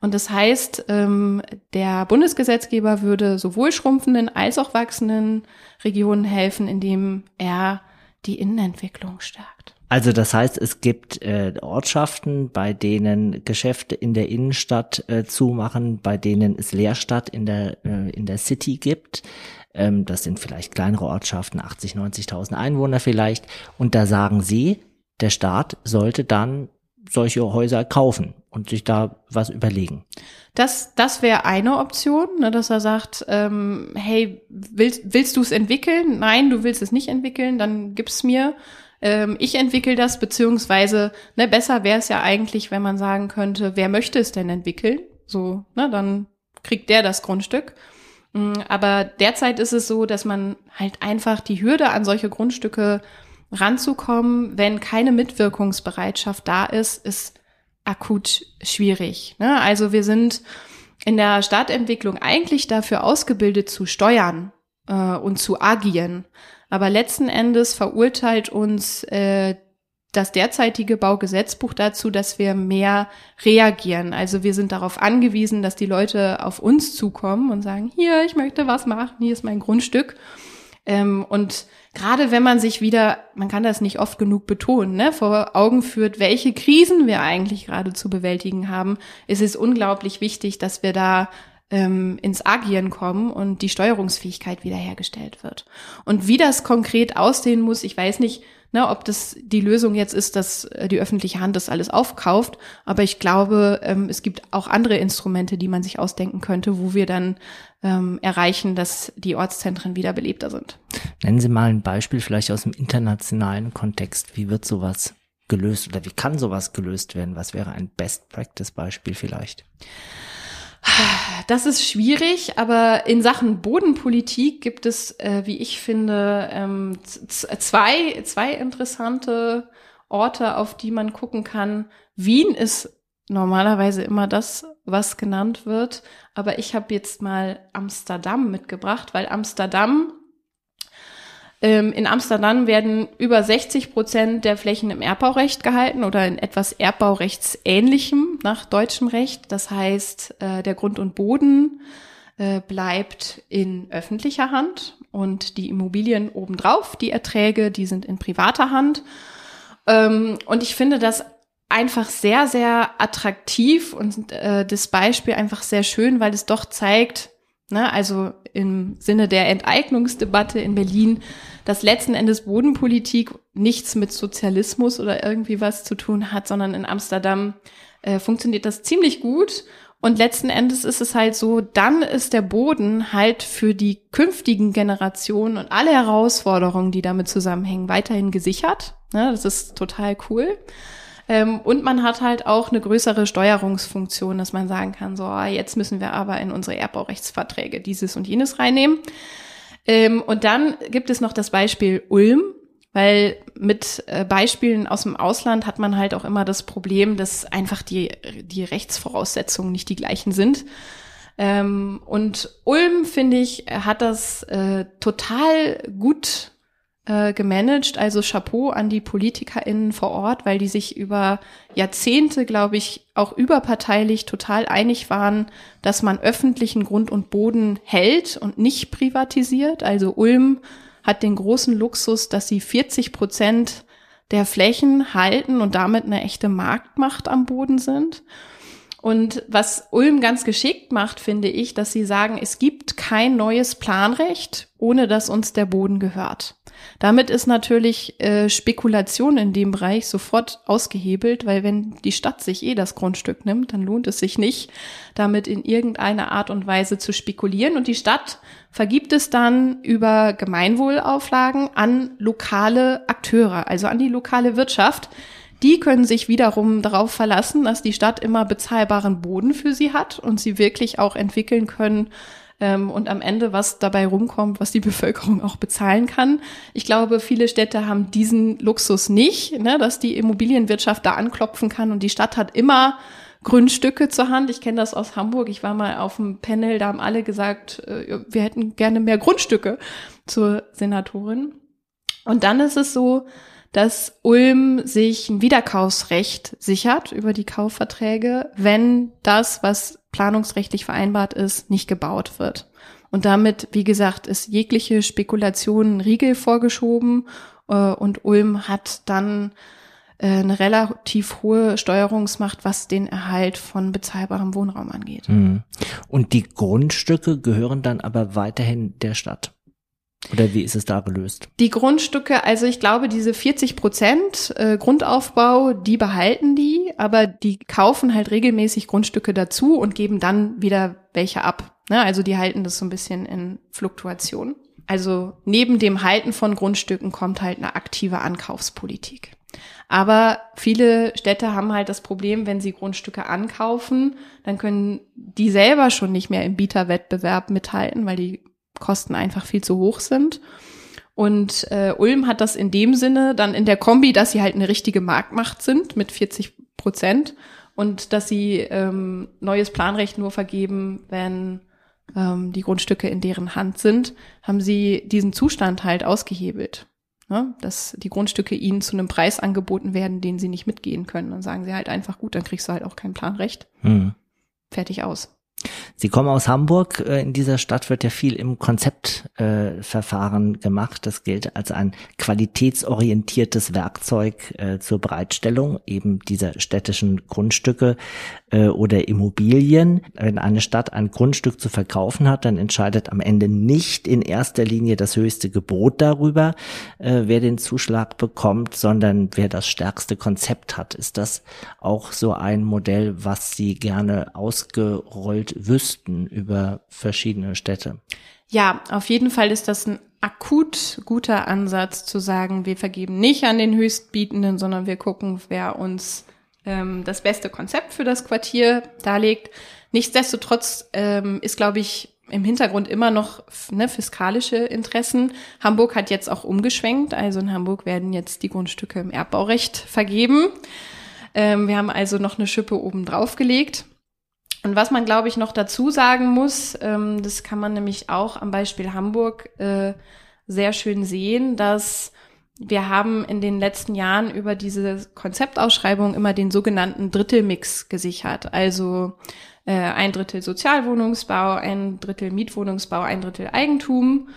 Und das heißt, ähm, der Bundesgesetzgeber würde sowohl schrumpfenden als auch wachsenden Regionen helfen, indem er die Innenentwicklung stärkt. Also das heißt, es gibt äh, Ortschaften, bei denen Geschäfte in der Innenstadt äh, zumachen, bei denen es Leerstadt in der äh, in der City gibt. Ähm, das sind vielleicht kleinere Ortschaften, 80, 90.000 Einwohner vielleicht. Und da sagen sie, der Staat sollte dann solche Häuser kaufen und sich da was überlegen. Das, das wäre eine Option, ne, dass er sagt, ähm, hey, willst, willst du es entwickeln? Nein, du willst es nicht entwickeln, dann gib's mir. Ähm, ich entwickle das, beziehungsweise, ne, besser wäre es ja eigentlich, wenn man sagen könnte, wer möchte es denn entwickeln? So, ne, dann kriegt der das Grundstück. Mm, aber derzeit ist es so, dass man halt einfach die Hürde an solche Grundstücke ranzukommen, wenn keine Mitwirkungsbereitschaft da ist, ist akut schwierig. Ne? Also wir sind in der Stadtentwicklung eigentlich dafür ausgebildet zu steuern äh, und zu agieren. Aber letzten Endes verurteilt uns äh, das derzeitige Baugesetzbuch dazu, dass wir mehr reagieren. Also wir sind darauf angewiesen, dass die Leute auf uns zukommen und sagen, hier, ich möchte was machen, hier ist mein Grundstück. Ähm, und gerade wenn man sich wieder, man kann das nicht oft genug betonen, ne, vor Augen führt, welche Krisen wir eigentlich gerade zu bewältigen haben, ist es unglaublich wichtig, dass wir da ähm, ins Agieren kommen und die Steuerungsfähigkeit wiederhergestellt wird. Und wie das konkret aussehen muss, ich weiß nicht, ne, ob das die Lösung jetzt ist, dass äh, die öffentliche Hand das alles aufkauft. Aber ich glaube, ähm, es gibt auch andere Instrumente, die man sich ausdenken könnte, wo wir dann ähm, erreichen, dass die Ortszentren wieder belebter sind. Nennen Sie mal ein Beispiel vielleicht aus dem internationalen Kontext. Wie wird sowas gelöst oder wie kann sowas gelöst werden? Was wäre ein Best-Practice-Beispiel vielleicht? Das ist schwierig, aber in Sachen Bodenpolitik gibt es, äh, wie ich finde, ähm, zwei, zwei interessante Orte, auf die man gucken kann. Wien ist normalerweise immer das, was genannt wird, aber ich habe jetzt mal Amsterdam mitgebracht, weil Amsterdam Ähm, in Amsterdam werden über 60 Prozent der Flächen im Erbbaurecht gehalten oder in etwas Erbbaurechtsähnlichem nach deutschem Recht. Das heißt, äh, der Grund und Boden äh, bleibt in öffentlicher Hand und die Immobilien obendrauf, die Erträge, die sind in privater Hand. Ähm, und ich finde das einfach sehr, sehr attraktiv und äh, das Beispiel einfach sehr schön, weil es doch zeigt, ne, also im Sinne der Enteignungsdebatte in Berlin, dass letzten Endes Bodenpolitik nichts mit Sozialismus oder irgendwie was zu tun hat, sondern in Amsterdam äh, funktioniert das ziemlich gut. Und letzten Endes ist es halt so, dann ist der Boden halt für die künftigen Generationen und alle Herausforderungen, die damit zusammenhängen, weiterhin gesichert. Ja, das ist total cool. Ähm, und man hat halt auch eine größere Steuerungsfunktion, dass man sagen kann, so, ah, jetzt müssen wir aber in unsere Erbbaurechtsverträge dieses und jenes reinnehmen. Ähm, und dann gibt es noch das Beispiel Ulm. Weil mit äh, Beispielen aus dem Ausland hat man halt auch immer das Problem, dass einfach die, die Rechtsvoraussetzungen nicht die gleichen sind. Ähm, und Ulm, finde ich, hat das äh, total gut äh, gemanagt. Also Chapeau an die PolitikerInnen vor Ort, weil die sich über Jahrzehnte, glaube ich, auch überparteilich total einig waren, dass man öffentlichen Grund und Boden hält und nicht privatisiert. Also Ulm hat den großen Luxus, dass sie 40 Prozent der Flächen halten und damit eine echte Marktmacht am Boden sind. Und was Ulm ganz geschickt macht, finde ich, dass sie sagen, es gibt kein neues Planrecht, ohne dass uns der Boden gehört. Damit ist natürlich äh, Spekulation in dem Bereich sofort ausgehebelt, weil wenn die Stadt sich eh das Grundstück nimmt, dann lohnt es sich nicht, damit in irgendeiner Art und Weise zu spekulieren. Und die Stadt vergibt es dann über Gemeinwohlauflagen an lokale Akteure, also an die lokale Wirtschaft. Die können sich wiederum darauf verlassen, dass die Stadt immer bezahlbaren Boden für sie hat und sie wirklich auch entwickeln können, ähm, und am Ende was dabei rumkommt, was die Bevölkerung auch bezahlen kann. Ich glaube, viele Städte haben diesen Luxus nicht, ne, dass die Immobilienwirtschaft da anklopfen kann und die Stadt hat immer Grundstücke zur Hand. Ich kenne das aus Hamburg. Ich war mal auf dem Panel, da haben alle gesagt, äh, wir hätten gerne mehr Grundstücke zur Senatorin. Und dann ist es so, dass Ulm sich ein Wiederkaufsrecht sichert über die Kaufverträge, wenn das, was planungsrechtlich vereinbart ist, nicht gebaut wird. Und damit, wie gesagt, ist jegliche Spekulation Riegel vorgeschoben äh, und Ulm hat dann äh, eine relativ hohe Steuerungsmacht, was den Erhalt von bezahlbarem Wohnraum angeht. Mhm. Und die Grundstücke gehören dann aber weiterhin der Stadt. Oder wie ist es da gelöst? Die Grundstücke, also ich glaube, diese 40 Prozent äh, Grundaufbau, die behalten die, aber die kaufen halt regelmäßig Grundstücke dazu und geben dann wieder welche ab. Ne? Also die halten das so ein bisschen in Fluktuation. Also neben dem Halten von Grundstücken kommt halt eine aktive Ankaufspolitik. Aber viele Städte haben halt das Problem, wenn sie Grundstücke ankaufen, dann können die selber schon nicht mehr im Bieterwettbewerb mithalten, weil die Kosten einfach viel zu hoch sind. Und äh, Ulm hat das in dem Sinne dann in der Kombi, dass sie halt eine richtige Marktmacht sind mit 40 Prozent und dass sie ähm, neues Planrecht nur vergeben, wenn ähm, die Grundstücke in deren Hand sind, haben sie diesen Zustand halt ausgehebelt. Ne? Dass die Grundstücke ihnen zu einem Preis angeboten werden, den sie nicht mitgehen können. Dann sagen sie halt einfach, gut, dann kriegst du halt auch kein Planrecht. Hm. Fertig aus. Sie kommen aus Hamburg. Äh, in dieser Stadt wird ja viel im Konzeptverfahren äh, gemacht. Das gilt als ein qualitätsorientiertes Werkzeug äh, zur Bereitstellung eben dieser städtischen Grundstücke oder Immobilien. Wenn eine Stadt ein Grundstück zu verkaufen hat, dann entscheidet am Ende nicht in erster Linie das höchste Gebot darüber, wer den Zuschlag bekommt, sondern wer das stärkste Konzept hat. Ist das auch so ein Modell, was Sie gerne ausgerollt wüssten über verschiedene Städte? Ja, auf jeden Fall ist das ein akut guter Ansatz zu sagen, wir vergeben nicht an den Höchstbietenden, sondern wir gucken, wer uns ähm, das beste Konzept für das Quartier darlegt. Nichtsdestotrotz ähm, ist, glaube ich, im Hintergrund immer noch ne, fiskalische Interessen. Hamburg hat jetzt auch umgeschwenkt. Also in Hamburg werden jetzt die Grundstücke im Erbbaurecht vergeben. Ähm, wir haben also noch eine Schippe oben drauf gelegt. Und was man, glaube ich, noch dazu sagen muss, ähm, das kann man nämlich auch am Beispiel Hamburg äh, sehr schön sehen, dass wir haben in den letzten Jahren über diese Konzeptausschreibung immer den sogenannten Drittelmix gesichert. Also äh, ein Drittel Sozialwohnungsbau, ein Drittel Mietwohnungsbau, ein Drittel Eigentum.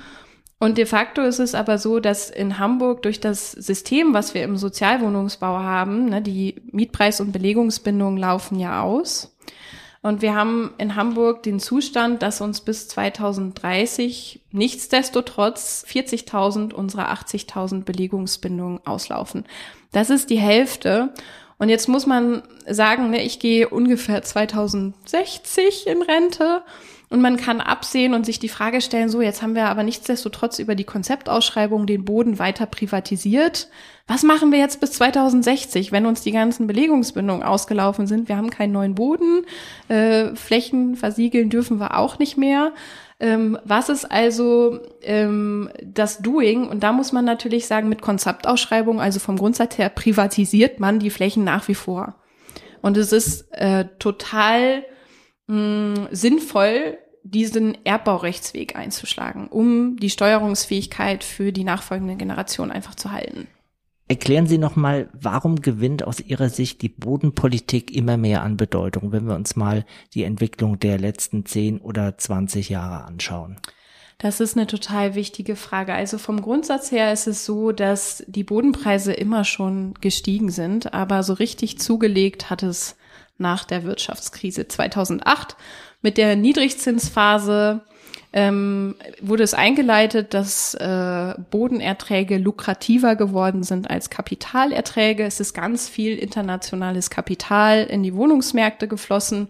Und de facto ist es aber so, dass in Hamburg durch das System, was wir im Sozialwohnungsbau haben, ne, die Mietpreis- und Belegungsbindungen laufen ja aus. Und wir haben in Hamburg den Zustand, dass uns bis 2030 nichtsdestotrotz 40.000 unserer 80.000 Belegungsbindungen auslaufen. Das ist die Hälfte. Und jetzt muss man sagen, ne, ich gehe ungefähr 2060 in Rente und man kann absehen und sich die Frage stellen, so jetzt haben wir aber nichtsdestotrotz über die Konzeptausschreibung den Boden weiter privatisiert. Was machen wir jetzt bis 2060, wenn uns die ganzen Belegungsbindungen ausgelaufen sind? Wir haben keinen neuen Boden, äh, Flächen versiegeln dürfen wir auch nicht mehr. Ähm, was ist also ähm, das Doing? Und da muss man natürlich sagen, mit Konzeptausschreibung, also vom Grundsatz her, privatisiert man die Flächen nach wie vor. Und es ist äh, total mh, sinnvoll, diesen Erbbaurechtsweg einzuschlagen, um die Steuerungsfähigkeit für die nachfolgende Generation einfach zu halten. Erklären Sie nochmal, warum gewinnt aus Ihrer Sicht die Bodenpolitik immer mehr an Bedeutung, wenn wir uns mal die Entwicklung der letzten 10 oder 20 Jahre anschauen? Das ist eine total wichtige Frage. Also vom Grundsatz her ist es so, dass die Bodenpreise immer schon gestiegen sind, aber so richtig zugelegt hat es nach der Wirtschaftskrise 2008 mit der Niedrigzinsphase ähm, wurde es eingeleitet, dass äh, Bodenerträge lukrativer geworden sind als Kapitalerträge. Es ist ganz viel internationales Kapital in die Wohnungsmärkte geflossen.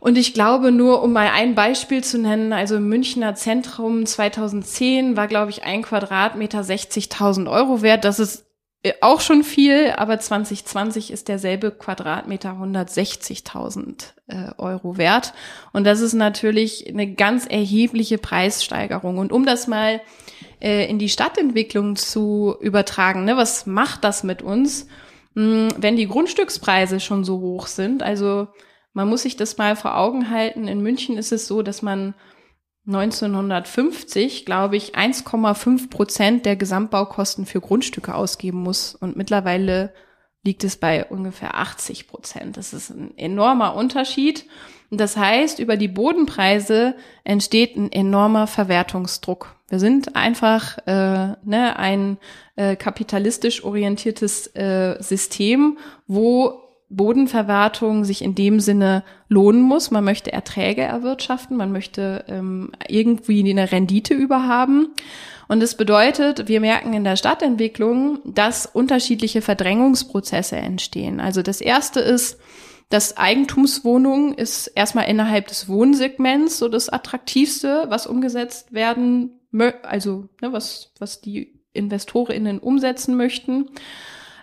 Und ich glaube nur, um mal ein Beispiel zu nennen, also im Münchner Zentrum 2010 war, glaube ich, ein Quadratmeter 60.000 Euro wert. Das ist auch schon viel, aber 2020 ist derselbe Quadratmeter 160.000 äh, Euro wert. Und das ist natürlich eine ganz erhebliche Preissteigerung. Und um das mal äh, in die Stadtentwicklung zu übertragen, ne, was macht das mit uns, mh, hm, wenn die Grundstückspreise schon so hoch sind? Also man muss sich das mal vor Augen halten. In München ist es so, dass man 1950, glaube ich, 1,5 Prozent der Gesamtbaukosten für Grundstücke ausgeben muss. Und mittlerweile liegt es bei ungefähr 80 Prozent. Das ist ein enormer Unterschied. Und das heißt, über die Bodenpreise entsteht ein enormer Verwertungsdruck. Wir sind einfach äh, ne, ein äh, kapitalistisch orientiertes äh, System, wo Bodenverwertung sich in dem Sinne lohnen muss. Man möchte Erträge erwirtschaften, man möchte ähm, irgendwie eine Rendite überhaben. Und das bedeutet, wir merken in der Stadtentwicklung, dass unterschiedliche Verdrängungsprozesse entstehen. Also das erste ist, dass Eigentumswohnung ist erstmal innerhalb des Wohnsegments so das attraktivste, was umgesetzt werden, also ne, was, was die InvestorInnen umsetzen möchten.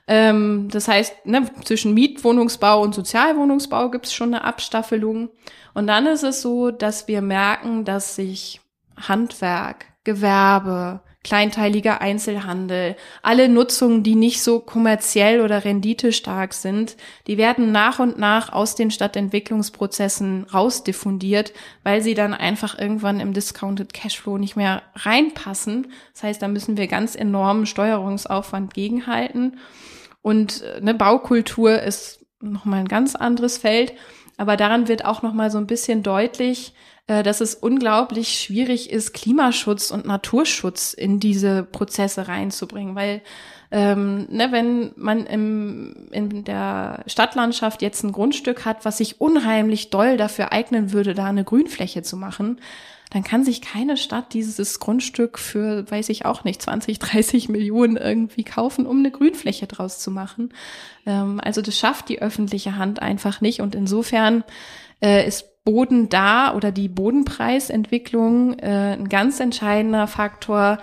Ähm, das heißt, ne, zwischen Mietwohnungsbau und Sozialwohnungsbau gibt es schon eine Abstaffelung. Und dann ist es so, dass wir merken, dass sich Handwerk, Gewerbe, kleinteiliger Einzelhandel, alle Nutzungen, die nicht so kommerziell oder renditestark sind, die werden nach und nach aus den Stadtentwicklungsprozessen rausdiffundiert, weil sie dann einfach irgendwann im Discounted Cashflow nicht mehr reinpassen. Das heißt, da müssen wir ganz enormen Steuerungsaufwand gegenhalten. Und eine Baukultur ist nochmal ein ganz anderes Feld. Aber daran wird auch nochmal so ein bisschen deutlich, äh, dass es unglaublich schwierig ist, Klimaschutz und Naturschutz in diese Prozesse reinzubringen, weil ähm, ne, wenn man im, in der Stadtlandschaft jetzt ein Grundstück hat, was sich unheimlich doll dafür eignen würde, da eine Grünfläche zu machen, dann kann sich keine Stadt dieses Grundstück für, weiß ich auch nicht, 20, 30 Millionen irgendwie kaufen, um eine Grünfläche draus zu machen. Ähm, also das schafft die öffentliche Hand einfach nicht. Und insofern äh, ist Boden da oder die Bodenpreisentwicklung äh, ein ganz entscheidender Faktor,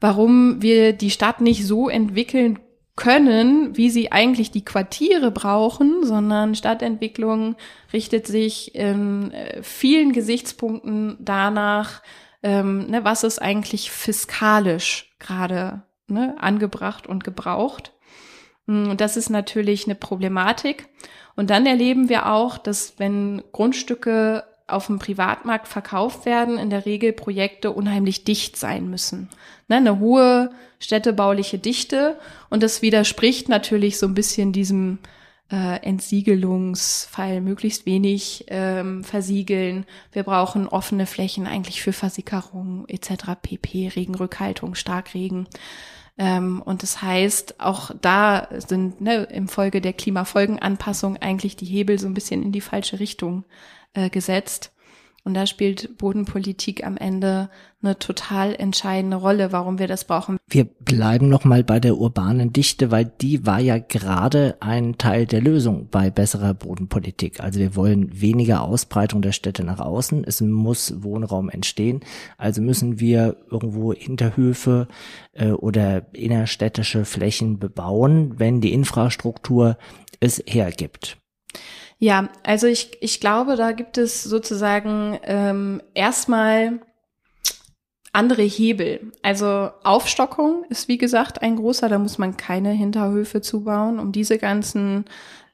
warum wir die Stadt nicht so entwickeln können, wie sie eigentlich die Quartiere brauchen, sondern Stadtentwicklung richtet sich in äh, vielen Gesichtspunkten danach, ähm, ne, was ist eigentlich fiskalisch gerade ne, angebracht und gebraucht. Hm, und das ist natürlich eine Problematik. Und dann erleben wir auch, dass wenn Grundstücke auf dem Privatmarkt verkauft werden, in der Regel Projekte unheimlich dicht sein müssen. Ne, eine hohe städtebauliche Dichte und das widerspricht natürlich so ein bisschen diesem äh, Entsiegelungsfall, möglichst wenig ähm, versiegeln. Wir brauchen offene Flächen eigentlich für Versickerung etc. pp, Regenrückhaltung, Starkregen. Ähm, und das heißt, auch da sind ne, im Folge der Klimafolgenanpassung eigentlich die Hebel so ein bisschen in die falsche Richtung äh, gesetzt. Und da spielt Bodenpolitik am Ende eine total entscheidende Rolle, warum wir das brauchen. Wir bleiben noch mal bei der urbanen Dichte, weil die war ja gerade ein Teil der Lösung bei besserer Bodenpolitik. Also wir wollen weniger Ausbreitung der Städte nach außen. Es muss Wohnraum entstehen. Also müssen wir irgendwo Hinterhöfe äh, oder innerstädtische Flächen bebauen, wenn die Infrastruktur es hergibt. Ja, also ich, ich glaube, da gibt es sozusagen ähm, erstmal andere Hebel. Also Aufstockung ist wie gesagt ein großer, da muss man keine Hinterhöfe zubauen, um diese ganzen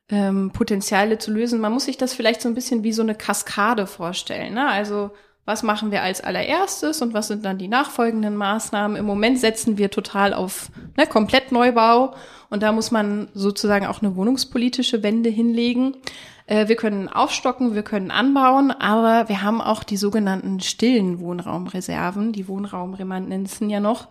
ähm, Potenziale zu lösen. Man muss sich das vielleicht so ein bisschen wie so eine Kaskade vorstellen. Ne? Also was machen wir als allererstes und was sind dann die nachfolgenden Maßnahmen? Im Moment setzen wir total auf ne, Komplettneubau und da muss man sozusagen auch eine wohnungspolitische Wende hinlegen. Äh, wir können aufstocken, wir können anbauen, aber wir haben auch die sogenannten stillen Wohnraumreserven, die Wohnraumremanenzen ja noch.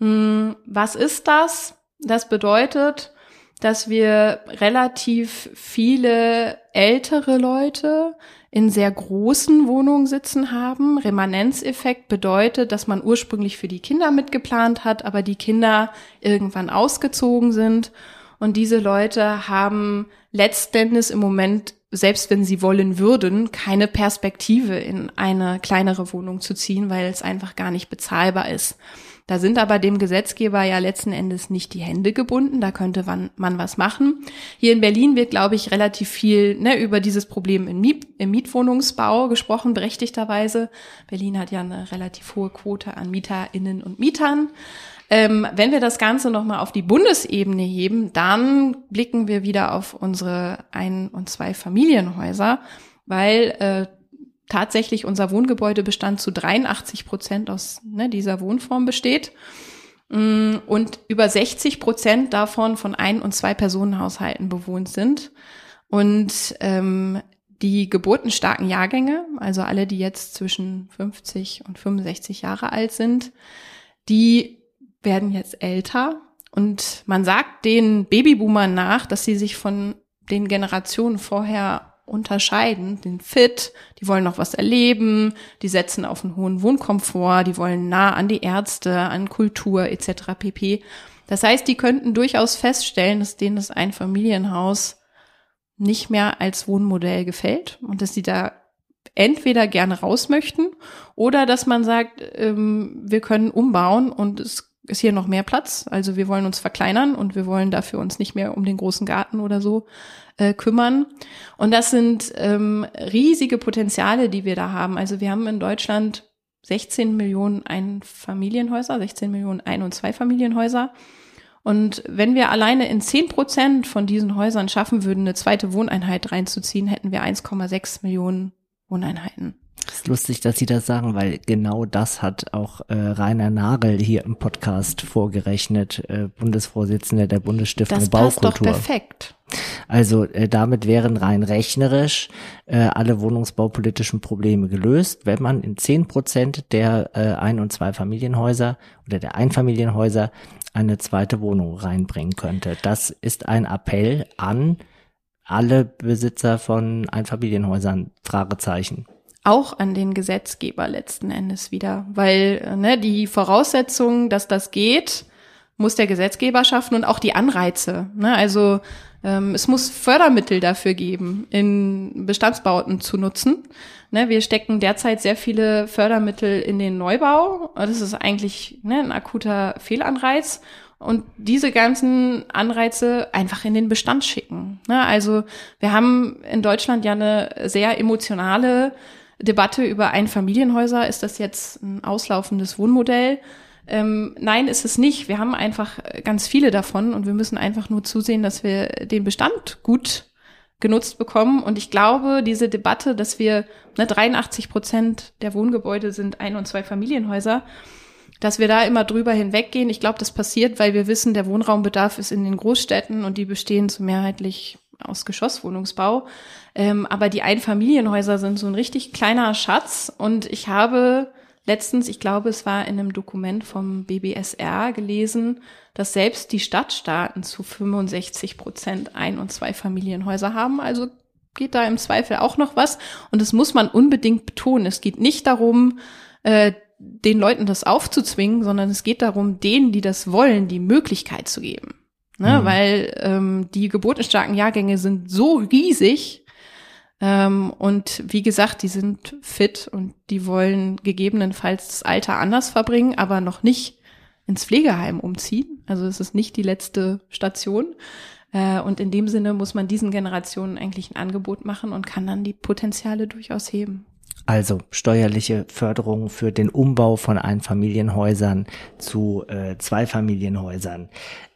Hm, was ist das? Das bedeutet, dass wir relativ viele ältere Leute in sehr großen Wohnungen sitzen haben. Remanenzeffekt bedeutet, dass man ursprünglich für die Kinder mitgeplant hat, aber die Kinder irgendwann ausgezogen sind und diese Leute haben letztendlich im Moment, selbst wenn sie wollen würden, keine Perspektive in eine kleinere Wohnung zu ziehen, weil es einfach gar nicht bezahlbar ist. Da sind aber dem Gesetzgeber ja letzten Endes nicht die Hände gebunden, da könnte man, man was machen. Hier in Berlin wird, glaube ich, relativ viel ne, über dieses Problem im, Miet, im Mietwohnungsbau gesprochen, berechtigterweise. Berlin hat ja eine relativ hohe Quote an Mieterinnen und Mietern. Ähm, wenn wir das Ganze nochmal auf die Bundesebene heben, dann blicken wir wieder auf unsere Ein- und zwei Familienhäuser, weil äh, tatsächlich unser Wohngebäudebestand zu 83 Prozent aus ne, dieser Wohnform besteht mm, und über 60 Prozent davon von Ein- und zwei Personenhaushalten bewohnt sind. Und ähm, die geburtenstarken Jahrgänge, also alle, die jetzt zwischen 50 und 65 Jahre alt sind, die werden jetzt älter und man sagt den Babyboomern nach, dass sie sich von den Generationen vorher unterscheiden, den Fit, die wollen noch was erleben, die setzen auf einen hohen Wohnkomfort, die wollen nah an die Ärzte, an Kultur etc. pp. Das heißt, die könnten durchaus feststellen, dass denen das Einfamilienhaus nicht mehr als Wohnmodell gefällt und dass sie da entweder gerne raus möchten oder dass man sagt, ähm, wir können umbauen und es ist hier noch mehr Platz. Also wir wollen uns verkleinern und wir wollen dafür uns nicht mehr um den großen Garten oder so äh, kümmern. Und das sind ähm, riesige Potenziale, die wir da haben. Also wir haben in Deutschland 16 Millionen Einfamilienhäuser, 16 Millionen Ein- und Zweifamilienhäuser. Und wenn wir alleine in 10 Prozent von diesen Häusern schaffen würden, eine zweite Wohneinheit reinzuziehen, hätten wir 1,6 Millionen Wohneinheiten. Es ist lustig, dass Sie das sagen, weil genau das hat auch äh, Rainer Nagel hier im Podcast vorgerechnet, äh, Bundesvorsitzender der Bundesstiftung das Baukultur. Das passt doch perfekt. Also äh, damit wären rein rechnerisch äh, alle wohnungsbaupolitischen Probleme gelöst, wenn man in zehn Prozent der äh, Ein- und Zweifamilienhäuser oder der Einfamilienhäuser eine zweite Wohnung reinbringen könnte. Das ist ein Appell an alle Besitzer von Einfamilienhäusern. Fragezeichen auch an den Gesetzgeber letzten Endes wieder, weil äh, ne, die Voraussetzungen, dass das geht, muss der Gesetzgeber schaffen und auch die Anreize. Ne? Also ähm, es muss Fördermittel dafür geben, in Bestandsbauten zu nutzen. Ne, wir stecken derzeit sehr viele Fördermittel in den Neubau. Das ist eigentlich ne, ein akuter Fehlanreiz. Und diese ganzen Anreize einfach in den Bestand schicken. Ne? Also wir haben in Deutschland ja eine sehr emotionale Debatte über Einfamilienhäuser. Ist das jetzt ein auslaufendes Wohnmodell? Ähm, nein, ist es nicht. Wir haben einfach ganz viele davon und wir müssen einfach nur zusehen, dass wir den Bestand gut genutzt bekommen. Und ich glaube, diese Debatte, dass wir, ne, 83 Prozent der Wohngebäude sind Ein- und Zwei-Familienhäuser, dass wir da immer drüber hinweggehen. Ich glaube, das passiert, weil wir wissen, der Wohnraumbedarf ist in den Großstädten und die bestehen zu mehrheitlich aus Geschosswohnungsbau. Ähm, aber die Einfamilienhäuser sind so ein richtig kleiner Schatz. Und ich habe letztens, ich glaube, es war in einem Dokument vom BBSR gelesen, dass selbst die Stadtstaaten zu 65 Prozent Ein- und Zweifamilienhäuser haben. Also geht da im Zweifel auch noch was. Und das muss man unbedingt betonen. Es geht nicht darum, äh, den Leuten das aufzuzwingen, sondern es geht darum, denen, die das wollen, die Möglichkeit zu geben. Ne? Mhm. Weil ähm, die geburtenstarken Jahrgänge sind so riesig, ähm, und wie gesagt, die sind fit und die wollen gegebenenfalls das Alter anders verbringen, aber noch nicht ins Pflegeheim umziehen. Also es ist nicht die letzte Station. Äh, und in dem Sinne muss man diesen Generationen eigentlich ein Angebot machen und kann dann die Potenziale durchaus heben. Also steuerliche Förderung für den Umbau von Einfamilienhäusern zu äh, Zweifamilienhäusern.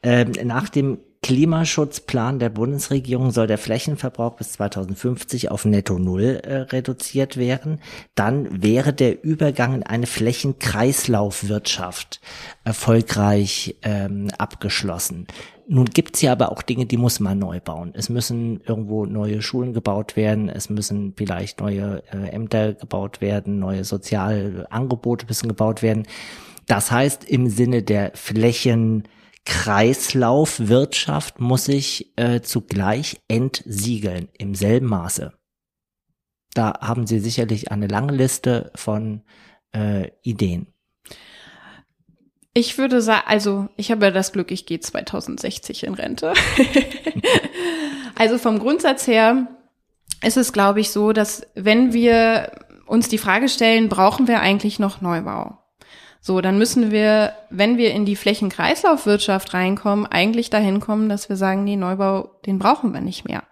Ähm, nach dem Klimaschutzplan der Bundesregierung soll der Flächenverbrauch bis 2050 auf Netto Null äh, reduziert werden. Dann wäre der Übergang in eine Flächenkreislaufwirtschaft erfolgreich ähm, abgeschlossen. Nun gibt's ja aber auch Dinge, die muss man neu bauen. Es müssen irgendwo neue Schulen gebaut werden, es müssen vielleicht neue äh, Ämter gebaut werden, neue Sozialangebote müssen gebaut werden. Das heißt, im Sinne der Flächen Kreislaufwirtschaft muss ich äh, zugleich entsiegeln im selben Maße. Da haben Sie sicherlich eine lange Liste von äh, Ideen. Ich würde sagen, also ich habe ja das Glück, ich gehe 2060 in Rente. also vom Grundsatz her ist es, glaube ich, so, dass wenn wir uns die Frage stellen, brauchen wir eigentlich noch Neubau? So, dann müssen wir, wenn wir in die Flächenkreislaufwirtschaft reinkommen, eigentlich dahin kommen, dass wir sagen, nee, Neubau, den brauchen wir nicht mehr.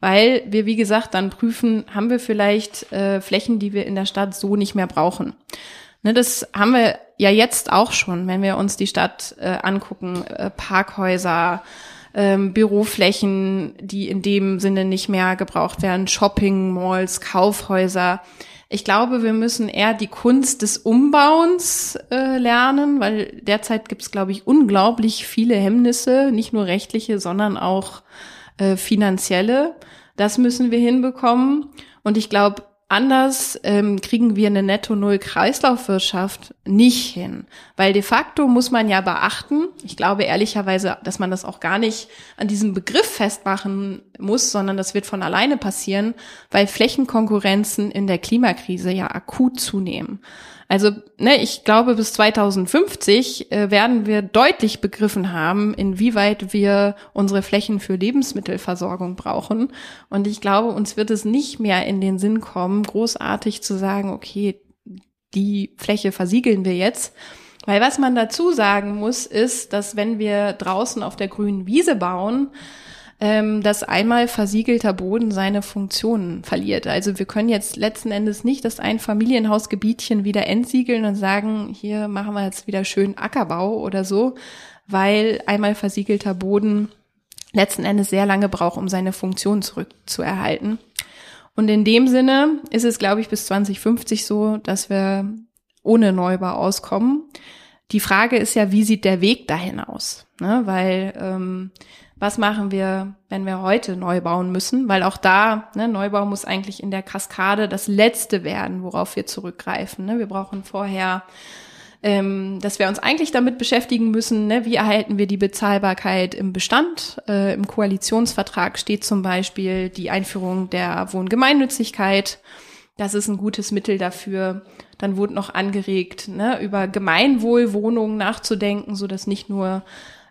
Weil wir, wie gesagt, dann prüfen, haben wir vielleicht äh, Flächen, die wir in der Stadt so nicht mehr brauchen. Ne, das haben wir ja jetzt auch schon, wenn wir uns die Stadt äh, angucken, äh, Parkhäuser, ähm, Büroflächen, die in dem Sinne nicht mehr gebraucht werden, Shopping, Malls, Kaufhäuser. Ich glaube, wir müssen eher die Kunst des Umbauens äh, lernen, weil derzeit gibt es, glaube ich, unglaublich viele Hemmnisse, nicht nur rechtliche, sondern auch äh, finanzielle. Das müssen wir hinbekommen. Und ich glaube, Anders ähm, kriegen wir eine Netto-Null-Kreislaufwirtschaft nicht hin, weil de facto muss man ja beachten, ich glaube ehrlicherweise, dass man das auch gar nicht an diesem Begriff festmachen muss, sondern das wird von alleine passieren, weil Flächenkonkurrenzen in der Klimakrise ja akut zunehmen. Also, ne, ich glaube, bis 2050 äh, werden wir deutlich begriffen haben, inwieweit wir unsere Flächen für Lebensmittelversorgung brauchen. Und ich glaube, uns wird es nicht mehr in den Sinn kommen, großartig zu sagen, okay, die Fläche versiegeln wir jetzt. Weil was man dazu sagen muss, ist, dass wenn wir draußen auf der grünen Wiese bauen, ähm, dass einmal versiegelter Boden seine Funktionen verliert. Also wir können jetzt letzten Endes nicht das Einfamilienhausgebietchen wieder entsiegeln und sagen, hier machen wir jetzt wieder schön Ackerbau oder so, weil einmal versiegelter Boden letzten Endes sehr lange braucht, um seine Funktion zurückzuerhalten. Und in dem Sinne ist es, glaube ich, bis 2050 so, dass wir ohne Neubau auskommen. Die Frage ist ja, wie sieht der Weg dahin aus? Ne? Weil ähm, was machen wir, wenn wir heute neu bauen müssen? Weil auch da, ne, Neubau muss eigentlich in der Kaskade das Letzte werden, worauf wir zurückgreifen. Ne? Wir brauchen vorher, ähm, dass wir uns eigentlich damit beschäftigen müssen, ne, wie erhalten wir die Bezahlbarkeit im Bestand. Äh, Im Koalitionsvertrag steht zum Beispiel die Einführung der Wohngemeinnützigkeit. Das ist ein gutes Mittel dafür. Dann wurde noch angeregt, ne, über Gemeinwohlwohnungen nachzudenken, so dass nicht nur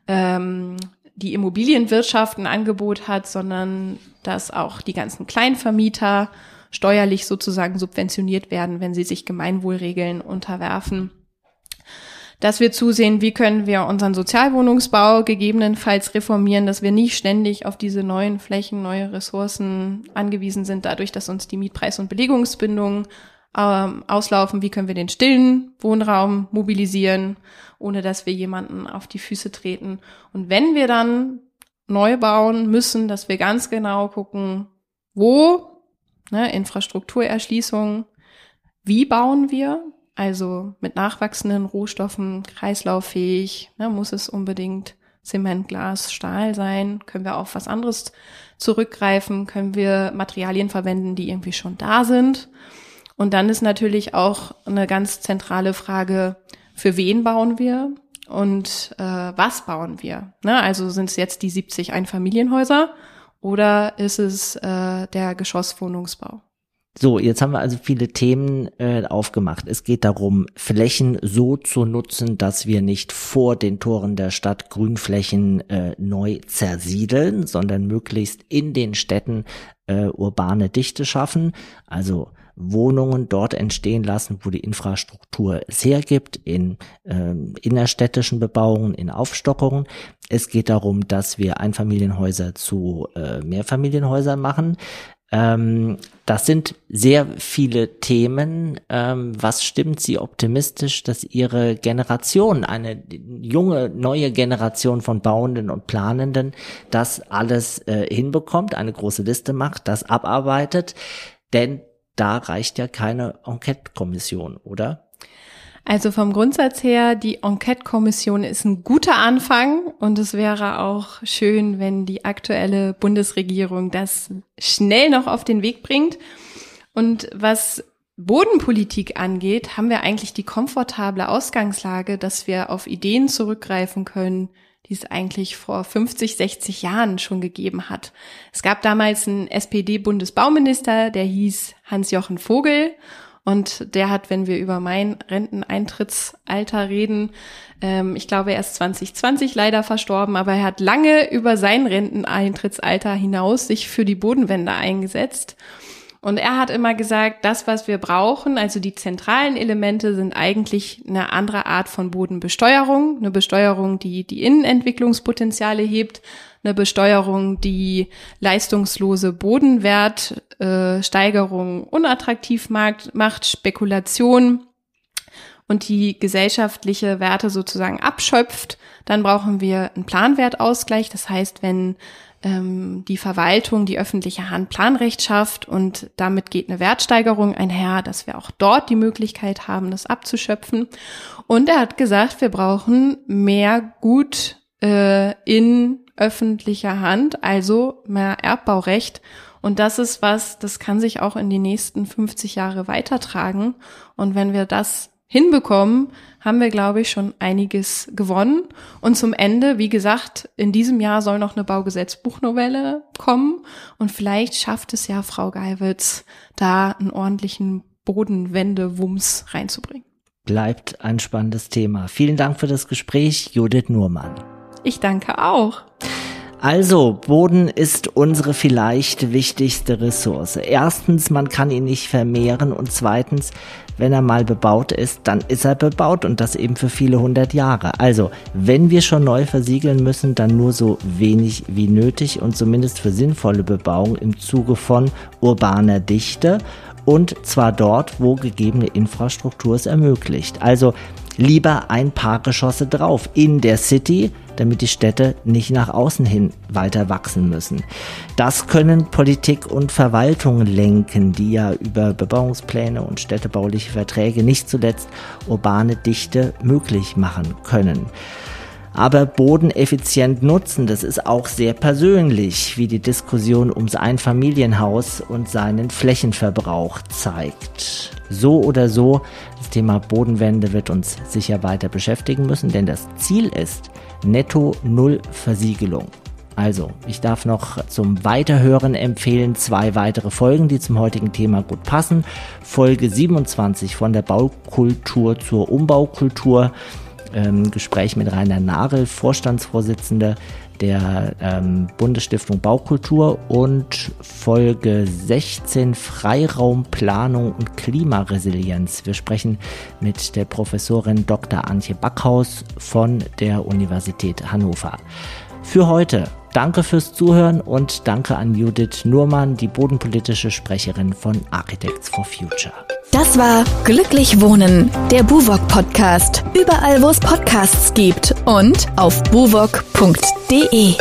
ähm, die Immobilienwirtschaft ein Angebot hat, sondern dass auch die ganzen Kleinvermieter steuerlich sozusagen subventioniert werden, wenn sie sich Gemeinwohlregeln unterwerfen. Dass wir zusehen, wie können wir unseren Sozialwohnungsbau gegebenenfalls reformieren, dass wir nicht ständig auf diese neuen Flächen, neue Ressourcen angewiesen sind, dadurch, dass uns die Mietpreis- und Belegungsbindung ähm, auslaufen, wie können wir den stillen Wohnraum mobilisieren, ohne dass wir jemanden auf die Füße treten. Und wenn wir dann neu bauen müssen, dass wir ganz genau gucken, wo, ne, Infrastrukturerschließung, wie bauen wir, also mit nachwachsenden Rohstoffen, kreislauffähig, ne, muss es unbedingt Zement, Glas, Stahl sein? Können wir auf was anderes zurückgreifen? Können wir Materialien verwenden, die irgendwie schon da sind? Und dann ist natürlich auch eine ganz zentrale Frage, für wen bauen wir und äh, was bauen wir? Ne? Also sind es jetzt die 70 Einfamilienhäuser oder ist es äh, der Geschosswohnungsbau? So, jetzt haben wir also viele Themen äh, aufgemacht. Es geht darum, Flächen so zu nutzen, dass wir nicht vor den Toren der Stadt Grünflächen äh, neu zersiedeln, sondern möglichst in den Städten äh, urbane Dichte schaffen. Also Wohnungen dort entstehen lassen, wo die Infrastruktur es hergibt, in äh, innerstädtischen Bebauungen, in Aufstockungen. Es geht darum, dass wir Einfamilienhäuser zu äh, Mehrfamilienhäusern machen. Ähm, das sind sehr viele Themen. Ähm, was stimmt Sie optimistisch, dass Ihre Generation, eine junge, neue Generation von Bauenden und Planenden, das alles äh, hinbekommt, eine große Liste macht, das abarbeitet? Denn da reicht ja keine Enquete-Kommission, oder? Also vom Grundsatz her, die Enquete-Kommission ist ein guter Anfang und es wäre auch schön, wenn die aktuelle Bundesregierung das schnell noch auf den Weg bringt. Und was Bodenpolitik angeht, haben wir eigentlich die komfortable Ausgangslage, dass wir auf Ideen zurückgreifen können, die es eigentlich vor 50, 60 Jahren schon gegeben hat. Es gab damals einen SPD-Bundesbauminister, der hieß Hans-Jochen Vogel und der hat, wenn wir über mein Renteneintrittsalter reden, ähm, ich glaube, er ist 2020 leider verstorben, aber er hat lange über sein Renteneintrittsalter hinaus sich für die Bodenwende eingesetzt. Und er hat immer gesagt, das, was wir brauchen, also die zentralen Elemente, sind eigentlich eine andere Art von Bodenbesteuerung. Eine Besteuerung, die die Innenentwicklungspotenziale hebt, eine Besteuerung, die leistungslose Bodenwertsteigerung äh, unattraktiv macht, macht Spekulation und die gesellschaftliche Werte sozusagen abschöpft. Dann brauchen wir einen Planwertausgleich. Das heißt, wenn ähm, die Verwaltung, die öffentliche Hand Planrecht schafft und damit geht eine Wertsteigerung einher, dass wir auch dort die Möglichkeit haben, das abzuschöpfen. Und er hat gesagt, wir brauchen mehr Gut äh, in öffentlicher Hand, also mehr Erbbaurecht. Und das ist was, das kann sich auch in die nächsten 50 Jahre weitertragen. Und wenn wir das hinbekommen, haben wir, glaube ich, schon einiges gewonnen. Und zum Ende, wie gesagt, in diesem Jahr soll noch eine Baugesetzbuchnovelle kommen. Und vielleicht schafft es ja Frau Geiwitz, da einen ordentlichen Bodenwendewumms reinzubringen. Bleibt ein spannendes Thema. Vielen Dank für das Gespräch, Judith Nurmann. Ich danke auch. Also, Boden ist unsere vielleicht wichtigste Ressource. Erstens, man kann ihn nicht vermehren und zweitens, wenn er mal bebaut ist, dann ist er bebaut und das eben für viele hundert Jahre. Also, wenn wir schon neu versiegeln müssen, dann nur so wenig wie nötig und zumindest für sinnvolle Bebauung im Zuge von urbaner Dichte und zwar dort, wo gegebene Infrastruktur es ermöglicht. Also lieber ein paar Geschosse drauf in der City, damit die Städte nicht nach außen hin weiter wachsen müssen. Das können Politik und Verwaltung lenken, die ja über Bebauungspläne und städtebauliche Verträge nicht zuletzt urbane Dichte möglich machen können. Aber Boden effizient nutzen, das ist auch sehr persönlich, wie die Diskussion ums Einfamilienhaus und seinen Flächenverbrauch zeigt. So oder so, das Thema Bodenwende wird uns sicher weiter beschäftigen müssen, denn das Ziel ist, netto Null Versiegelung. Also, ich darf noch zum Weiterhören empfehlen zwei weitere Folgen, die zum heutigen Thema gut passen. Folge 27 von der Baukultur zur Umbaukultur. Ähm, Gespräch mit Rainer Nagel, Vorstandsvorsitzender der ähm, Bundesstiftung Baukultur und Folge 16 Freiraumplanung und Klimaresilienz. Wir sprechen mit der Professorin Dr. Antje Backhaus von der Universität Hannover. Für heute danke fürs Zuhören und danke an Judith Nurmann, die bodenpolitische Sprecherin von Architects for Future. Das war Glücklich Wohnen, der Buwok Podcast. Überall, wo es Podcasts gibt und auf buwok.de.